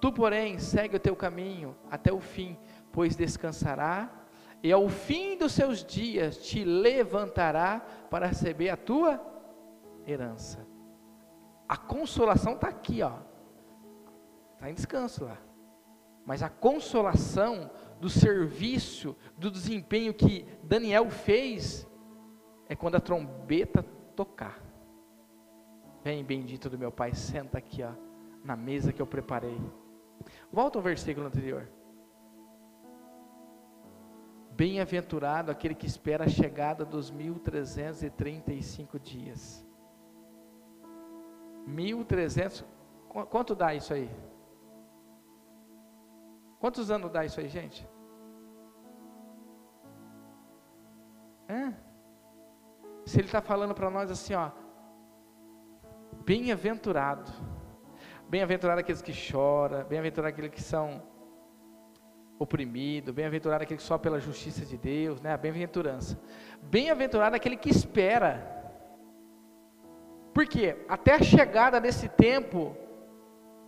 [SPEAKER 1] Tu, porém, segue o teu caminho até o fim, pois descansará, e ao fim dos seus dias te levantará para receber a tua herança. A consolação está aqui, ó. Está em descanso lá. Mas a consolação do serviço, do desempenho que Daniel fez, é quando a trombeta tocar. Vem, bendito do meu Pai, senta aqui, ó, na mesa que eu preparei. Volta ao versículo anterior. Bem-aventurado aquele que espera a chegada dos 1335 dias. 1.300. Quanto dá isso aí? Quantos anos dá isso aí, gente? Se ele está falando para nós assim, ó, bem-aventurado, bem-aventurado aqueles que choram, bem-aventurado aqueles que são oprimidos, bem-aventurado aquele que só pela justiça de Deus, né? A bem-aventurança. Bem-aventurado aquele que espera. Porque até a chegada desse tempo,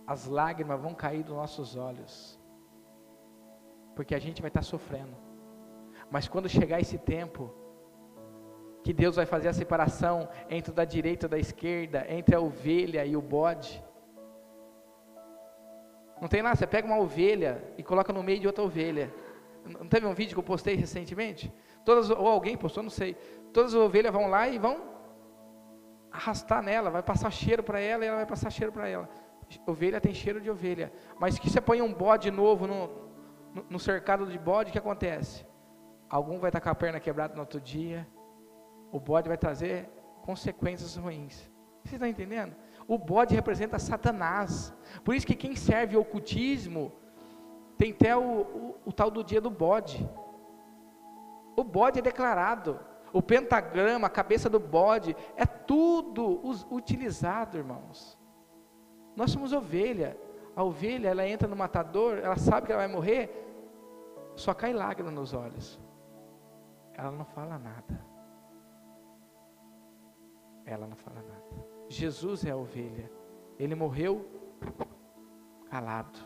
[SPEAKER 1] as lágrimas vão cair dos nossos olhos. Porque a gente vai estar sofrendo. Mas quando chegar esse tempo, que Deus vai fazer a separação entre o da direita e o da esquerda, entre a ovelha e o bode. Não tem lá, você pega uma ovelha e coloca no meio de outra ovelha. Não teve um vídeo que eu postei recentemente? Todas, ou alguém postou, não sei. Todas as ovelhas vão lá e vão arrastar nela, vai passar cheiro para ela e ela vai passar cheiro para ela. Ovelha tem cheiro de ovelha. Mas que você põe um bode novo no, no, no cercado de bode, o que acontece? Algum vai estar com a perna quebrada no outro dia. O bode vai trazer consequências ruins. Vocês estão entendendo? O bode representa Satanás. Por isso que quem serve ocultismo tem até o, o, o tal do dia do bode. O bode é declarado o pentagrama, a cabeça do bode, é tudo utilizado, irmãos. Nós somos ovelha. A ovelha, ela entra no matador, ela sabe que ela vai morrer, só cai lágrima nos olhos. Ela não fala nada. Ela não fala nada. Jesus é a ovelha. Ele morreu calado.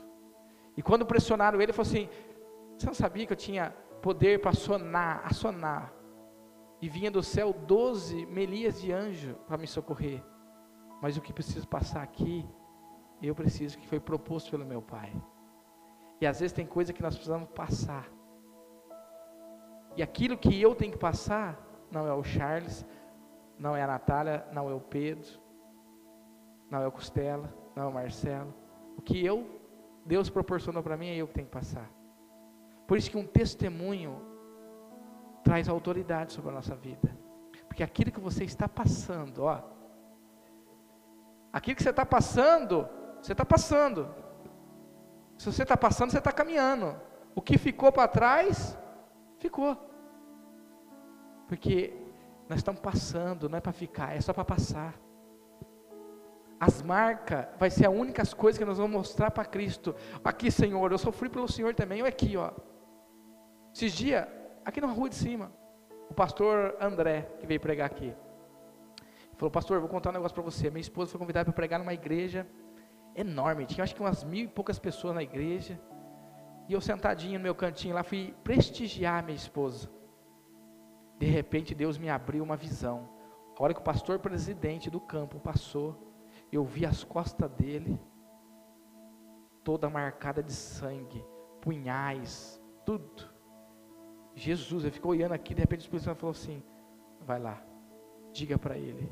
[SPEAKER 1] E quando pressionaram ele, ele falou assim: Você não sabia que eu tinha poder para sonar, assonar e vinha do céu doze melias de anjo para me socorrer. Mas o que preciso passar aqui, eu preciso que foi proposto pelo meu Pai. E às vezes tem coisa que nós precisamos passar. E aquilo que eu tenho que passar, não é o Charles, não é a Natália, não é o Pedro, não é o Costela, não é o Marcelo. O que eu, Deus proporcionou para mim, é eu que tenho que passar. Por isso que um testemunho traz autoridade sobre a nossa vida. Porque aquilo que você está passando, ó, aquilo que você está passando, você está passando. Se você está passando, você está caminhando. O que ficou para trás, ficou. Porque nós estamos passando, não é para ficar, é só para passar. As marcas vai ser a única coisa que nós vamos mostrar para Cristo. Aqui, Senhor, eu sofri pelo Senhor também. Olha aqui, ó. Esses dias, aqui na rua de cima, o pastor André, que veio pregar aqui, falou: Pastor, vou contar um negócio para você. Minha esposa foi convidada para pregar numa igreja enorme, tinha acho que umas mil e poucas pessoas na igreja. E eu sentadinho no meu cantinho lá, fui prestigiar minha esposa. De repente, Deus me abriu uma visão. A hora que o pastor presidente do campo passou, eu vi as costas dele, toda marcada de sangue, punhais, tudo. Jesus, ele ficou olhando aqui, de repente o Espírito Santo falou assim: vai lá, diga para ele,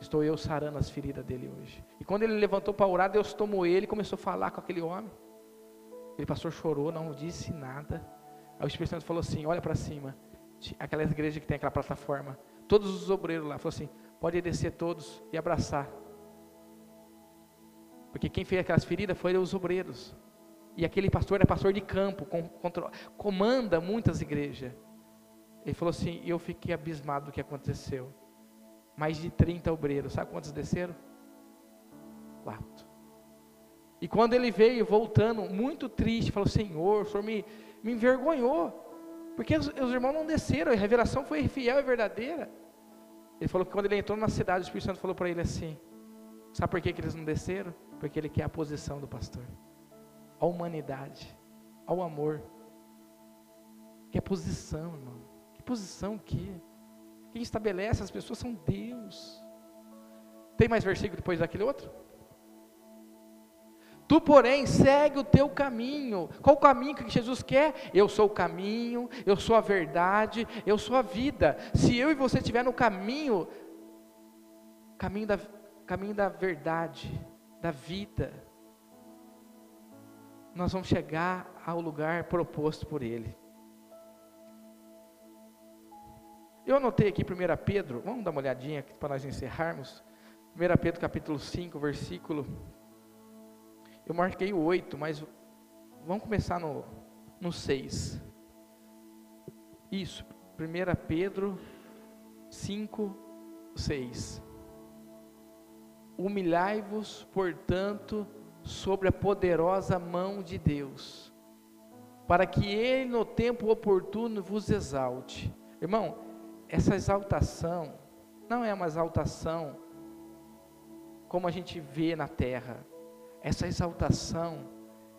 [SPEAKER 1] estou eu sarando as feridas dele hoje. E quando ele levantou para orar, Deus tomou ele e começou a falar com aquele homem. Ele pastor chorou, não disse nada. Aí o Espírito Santo falou assim: olha para cima, aquela igreja que tem aquela plataforma, todos os obreiros lá, falou assim: pode descer todos e abraçar. Porque quem fez aquelas feridas foram os obreiros. E aquele pastor é pastor de campo, com, comanda muitas igrejas. Ele falou assim: Eu fiquei abismado do que aconteceu. Mais de 30 obreiros, sabe quantos desceram? Quatro. E quando ele veio voltando, muito triste, falou: Senhor, o Senhor me, me envergonhou. Porque os, os irmãos não desceram, a revelação foi fiel e verdadeira. Ele falou que quando ele entrou na cidade, o Espírito Santo falou para ele assim: Sabe por que, que eles não desceram? Porque ele quer a posição do pastor à humanidade, ao amor. Que é posição, irmão. Que posição que? Quem estabelece as pessoas são Deus. Tem mais versículo depois daquele outro? Tu, porém, segue o teu caminho. Qual o caminho que Jesus quer? Eu sou o caminho, eu sou a verdade, eu sou a vida. Se eu e você estiver no caminho, caminho da, caminho da verdade, da vida, nós vamos chegar ao lugar proposto por Ele. Eu anotei aqui 1 Pedro, vamos dar uma olhadinha para nós encerrarmos. 1 Pedro capítulo 5, versículo. Eu marquei o 8, mas vamos começar no, no 6. Isso, 1 Pedro 5, 6. Humilhai-vos, portanto, sobre a poderosa mão de Deus, para que Ele no tempo oportuno vos exalte. Irmão, essa exaltação não é uma exaltação como a gente vê na terra. Essa exaltação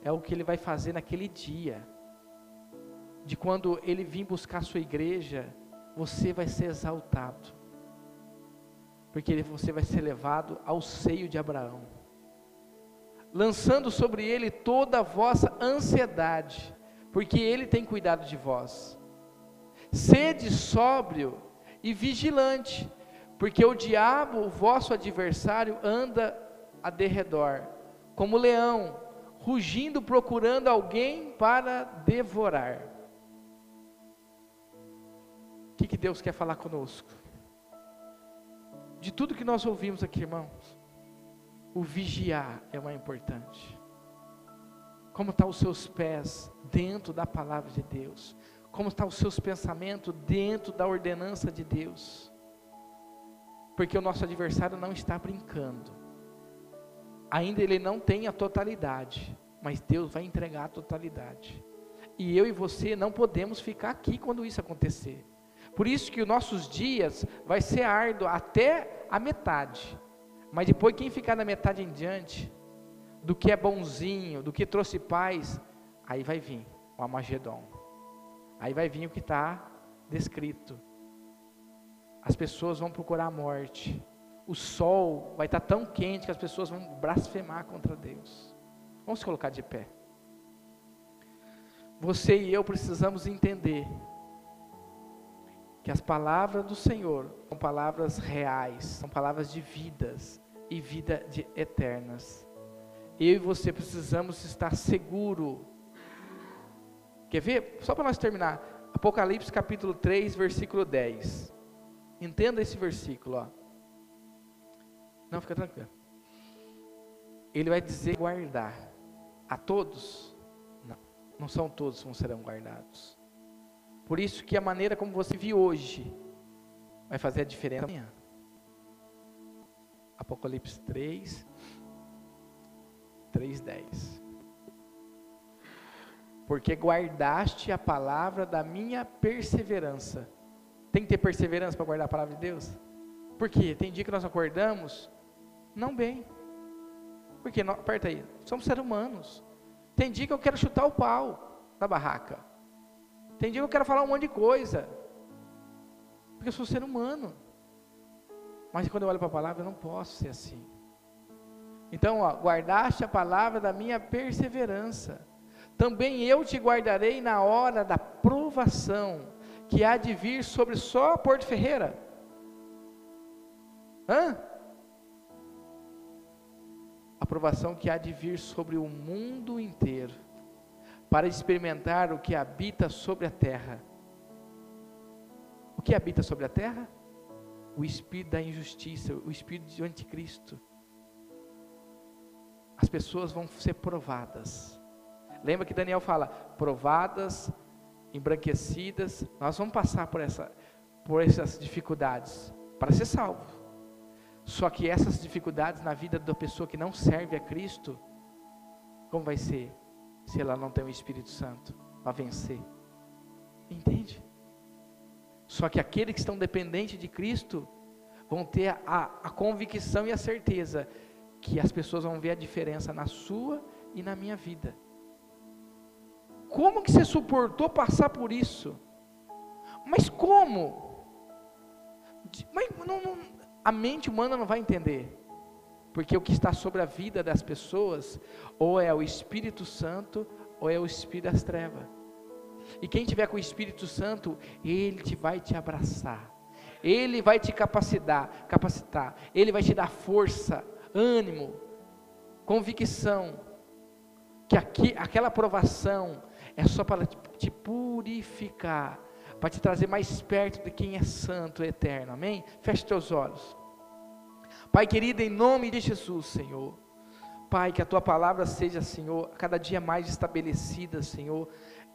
[SPEAKER 1] é o que ele vai fazer naquele dia. De quando ele vir buscar a sua igreja, você vai ser exaltado. Porque você vai ser levado ao seio de Abraão. Lançando sobre ele toda a vossa ansiedade, porque ele tem cuidado de vós. Sede sóbrio e vigilante, porque o diabo, o vosso adversário, anda a derredor, como leão, rugindo procurando alguém para devorar. O que, que Deus quer falar conosco? De tudo que nós ouvimos aqui, irmãos, o vigiar é mais importante. Como estão tá os seus pés dentro da palavra de Deus? Como estão tá os seus pensamentos dentro da ordenança de Deus? porque o nosso adversário não está brincando. Ainda ele não tem a totalidade, mas Deus vai entregar a totalidade. E eu e você não podemos ficar aqui quando isso acontecer. Por isso que os nossos dias vai ser árduo até a metade. Mas depois quem ficar na metade em diante, do que é bonzinho, do que trouxe paz, aí vai vir o Amagedon. Aí vai vir o que está descrito as pessoas vão procurar a morte. O sol vai estar tão quente que as pessoas vão blasfemar contra Deus. Vamos se colocar de pé. Você e eu precisamos entender que as palavras do Senhor são palavras reais, são palavras de vidas e vida de eternas. Eu e você precisamos estar seguro. Quer ver? Só para nós terminar. Apocalipse capítulo 3, versículo 10. Entenda esse versículo, ó. Não, fica tranquilo. Ele vai dizer guardar a todos. Não, não são todos que serão guardados. Por isso que a maneira como você vive hoje vai fazer a diferença amanhã. Apocalipse 3, 3, 10. Porque guardaste a palavra da minha perseverança tem que ter perseverança para guardar a palavra de Deus. Por quê? Tem dia que nós acordamos não bem. Porque, aperta aí, somos seres humanos. Tem dia que eu quero chutar o pau da barraca. Tem dia que eu quero falar um monte de coisa. Porque eu sou ser humano. Mas quando eu olho para a palavra, eu não posso ser assim. Então, ó, guardaste a palavra da minha perseverança. Também eu te guardarei na hora da provação que há de vir sobre só Porto Ferreira? Hã? Aprovação que há de vir sobre o mundo inteiro, para experimentar o que habita sobre a terra. O que habita sobre a terra? O espírito da injustiça, o espírito do anticristo. As pessoas vão ser provadas. Lembra que Daniel fala: provadas embranquecidas, nós vamos passar por, essa, por essas dificuldades para ser salvo. Só que essas dificuldades na vida da pessoa que não serve a Cristo, como vai ser se ela não tem o Espírito Santo para vencer? Entende? Só que aqueles que estão dependentes de Cristo vão ter a, a convicção e a certeza que as pessoas vão ver a diferença na sua e na minha vida. Como que você suportou passar por isso? Mas como? Mas não, não, a mente humana não vai entender. Porque o que está sobre a vida das pessoas, ou é o Espírito Santo, ou é o Espírito das trevas. E quem tiver com o Espírito Santo, ele te vai te abraçar. Ele vai te capacitar, capacitar. Ele vai te dar força, ânimo, convicção que aqui, aquela aprovação, é só para te purificar, para te trazer mais perto de quem é santo, eterno, amém? Feche teus olhos. Pai querido, em nome de Jesus, Senhor. Pai, que a tua palavra seja, Senhor, cada dia mais estabelecida, Senhor,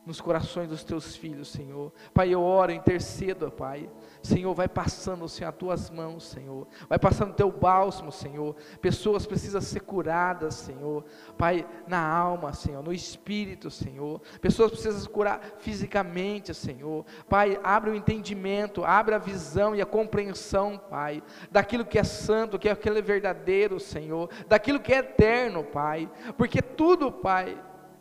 [SPEAKER 1] nos corações dos teus filhos, Senhor. Pai, eu oro, intercedo, Pai. Senhor, vai passando, Senhor, as tuas mãos, Senhor. Vai passando o teu bálsamo, Senhor. Pessoas precisam ser curadas, Senhor. Pai, na alma, Senhor, no espírito, Senhor. Pessoas precisam curar fisicamente, Senhor. Pai, abre o entendimento, abre a visão e a compreensão, Pai, daquilo que é santo, que é aquilo é verdadeiro, Senhor. Daquilo que é eterno, Pai. Porque tudo, Pai,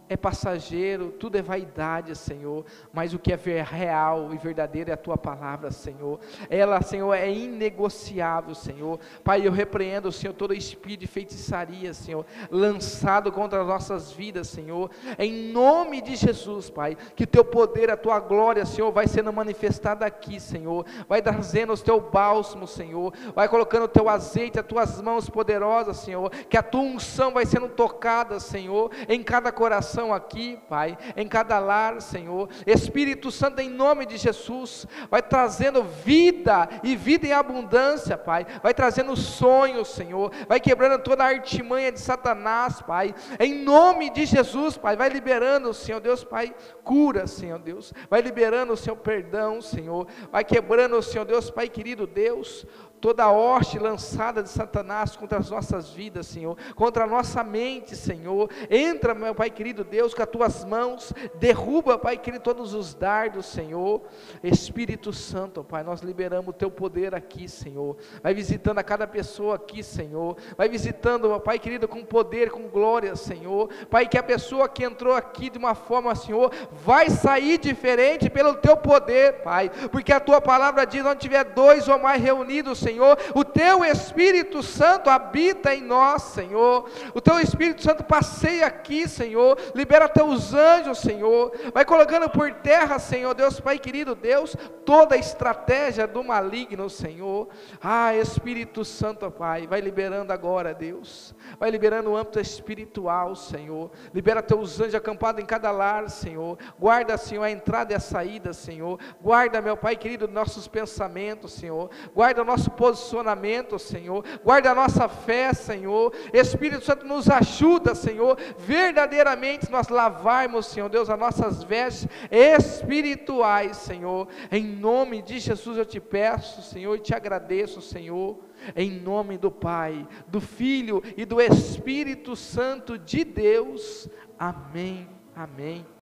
[SPEAKER 1] é passageiro, tudo é vaidade, Senhor, mas o que é real e verdadeiro é a tua palavra, Senhor. Ela, Senhor, é inegociável, Senhor. Pai, eu repreendo, Senhor, todo espírito de feitiçaria, Senhor, lançado contra as nossas vidas, Senhor. Em nome de Jesus, Pai, que teu poder, a tua glória, Senhor, vai sendo manifestada aqui, Senhor. Vai trazendo os teu bálsamo, Senhor. Vai colocando o teu azeite, as tuas mãos poderosas, Senhor. Que a tua unção vai sendo tocada, Senhor, em cada coração aqui, Pai, em cada lar, Senhor. Espírito Santo, em nome de Jesus, vai trazendo vida e vida em abundância, Pai. Vai trazendo sonhos, Senhor. Vai quebrando toda a artimanha de Satanás, Pai. Em nome de Jesus, Pai, vai liberando, Senhor Deus, Pai, cura, Senhor Deus. Vai liberando Senhor perdão, Senhor. Vai quebrando, Senhor Deus, Pai querido Deus, toda a hoste lançada de Satanás contra as nossas vidas, Senhor, contra a nossa mente, Senhor. Entra, meu Pai querido Deus, com as tuas mãos, derruba, Pai querido, todos os dardos, Senhor. Espírito Santo, Pai, nós liberamos o teu poder aqui, Senhor. Vai visitando a cada pessoa aqui, Senhor. Vai visitando, meu Pai querido, com poder, com glória, Senhor. Pai, que a pessoa que entrou aqui de uma forma, Senhor, vai sair diferente pelo teu poder, Pai, porque a tua palavra diz: onde tiver dois ou mais reunidos, Senhor Senhor. O teu Espírito Santo habita em nós, Senhor. O teu Espírito Santo passeia aqui, Senhor. Libera teus anjos, Senhor. Vai colocando por terra, Senhor, Deus Pai querido, Deus, toda a estratégia do maligno, Senhor. Ah, Espírito Santo, Pai, vai liberando agora, Deus. Vai liberando o âmbito espiritual, Senhor. Libera teus anjos acampados em cada lar, Senhor. Guarda, Senhor, a entrada e a saída, Senhor. Guarda, meu Pai querido, nossos pensamentos, Senhor. Guarda o nosso posicionamento, Senhor. Guarda a nossa fé, Senhor. Espírito Santo nos ajuda, Senhor. Verdadeiramente nós lavarmos, Senhor Deus, as nossas vestes espirituais, Senhor. Em nome de Jesus eu te peço, Senhor, e te agradeço, Senhor. Em nome do Pai, do Filho e do Espírito Santo de Deus. Amém. Amém.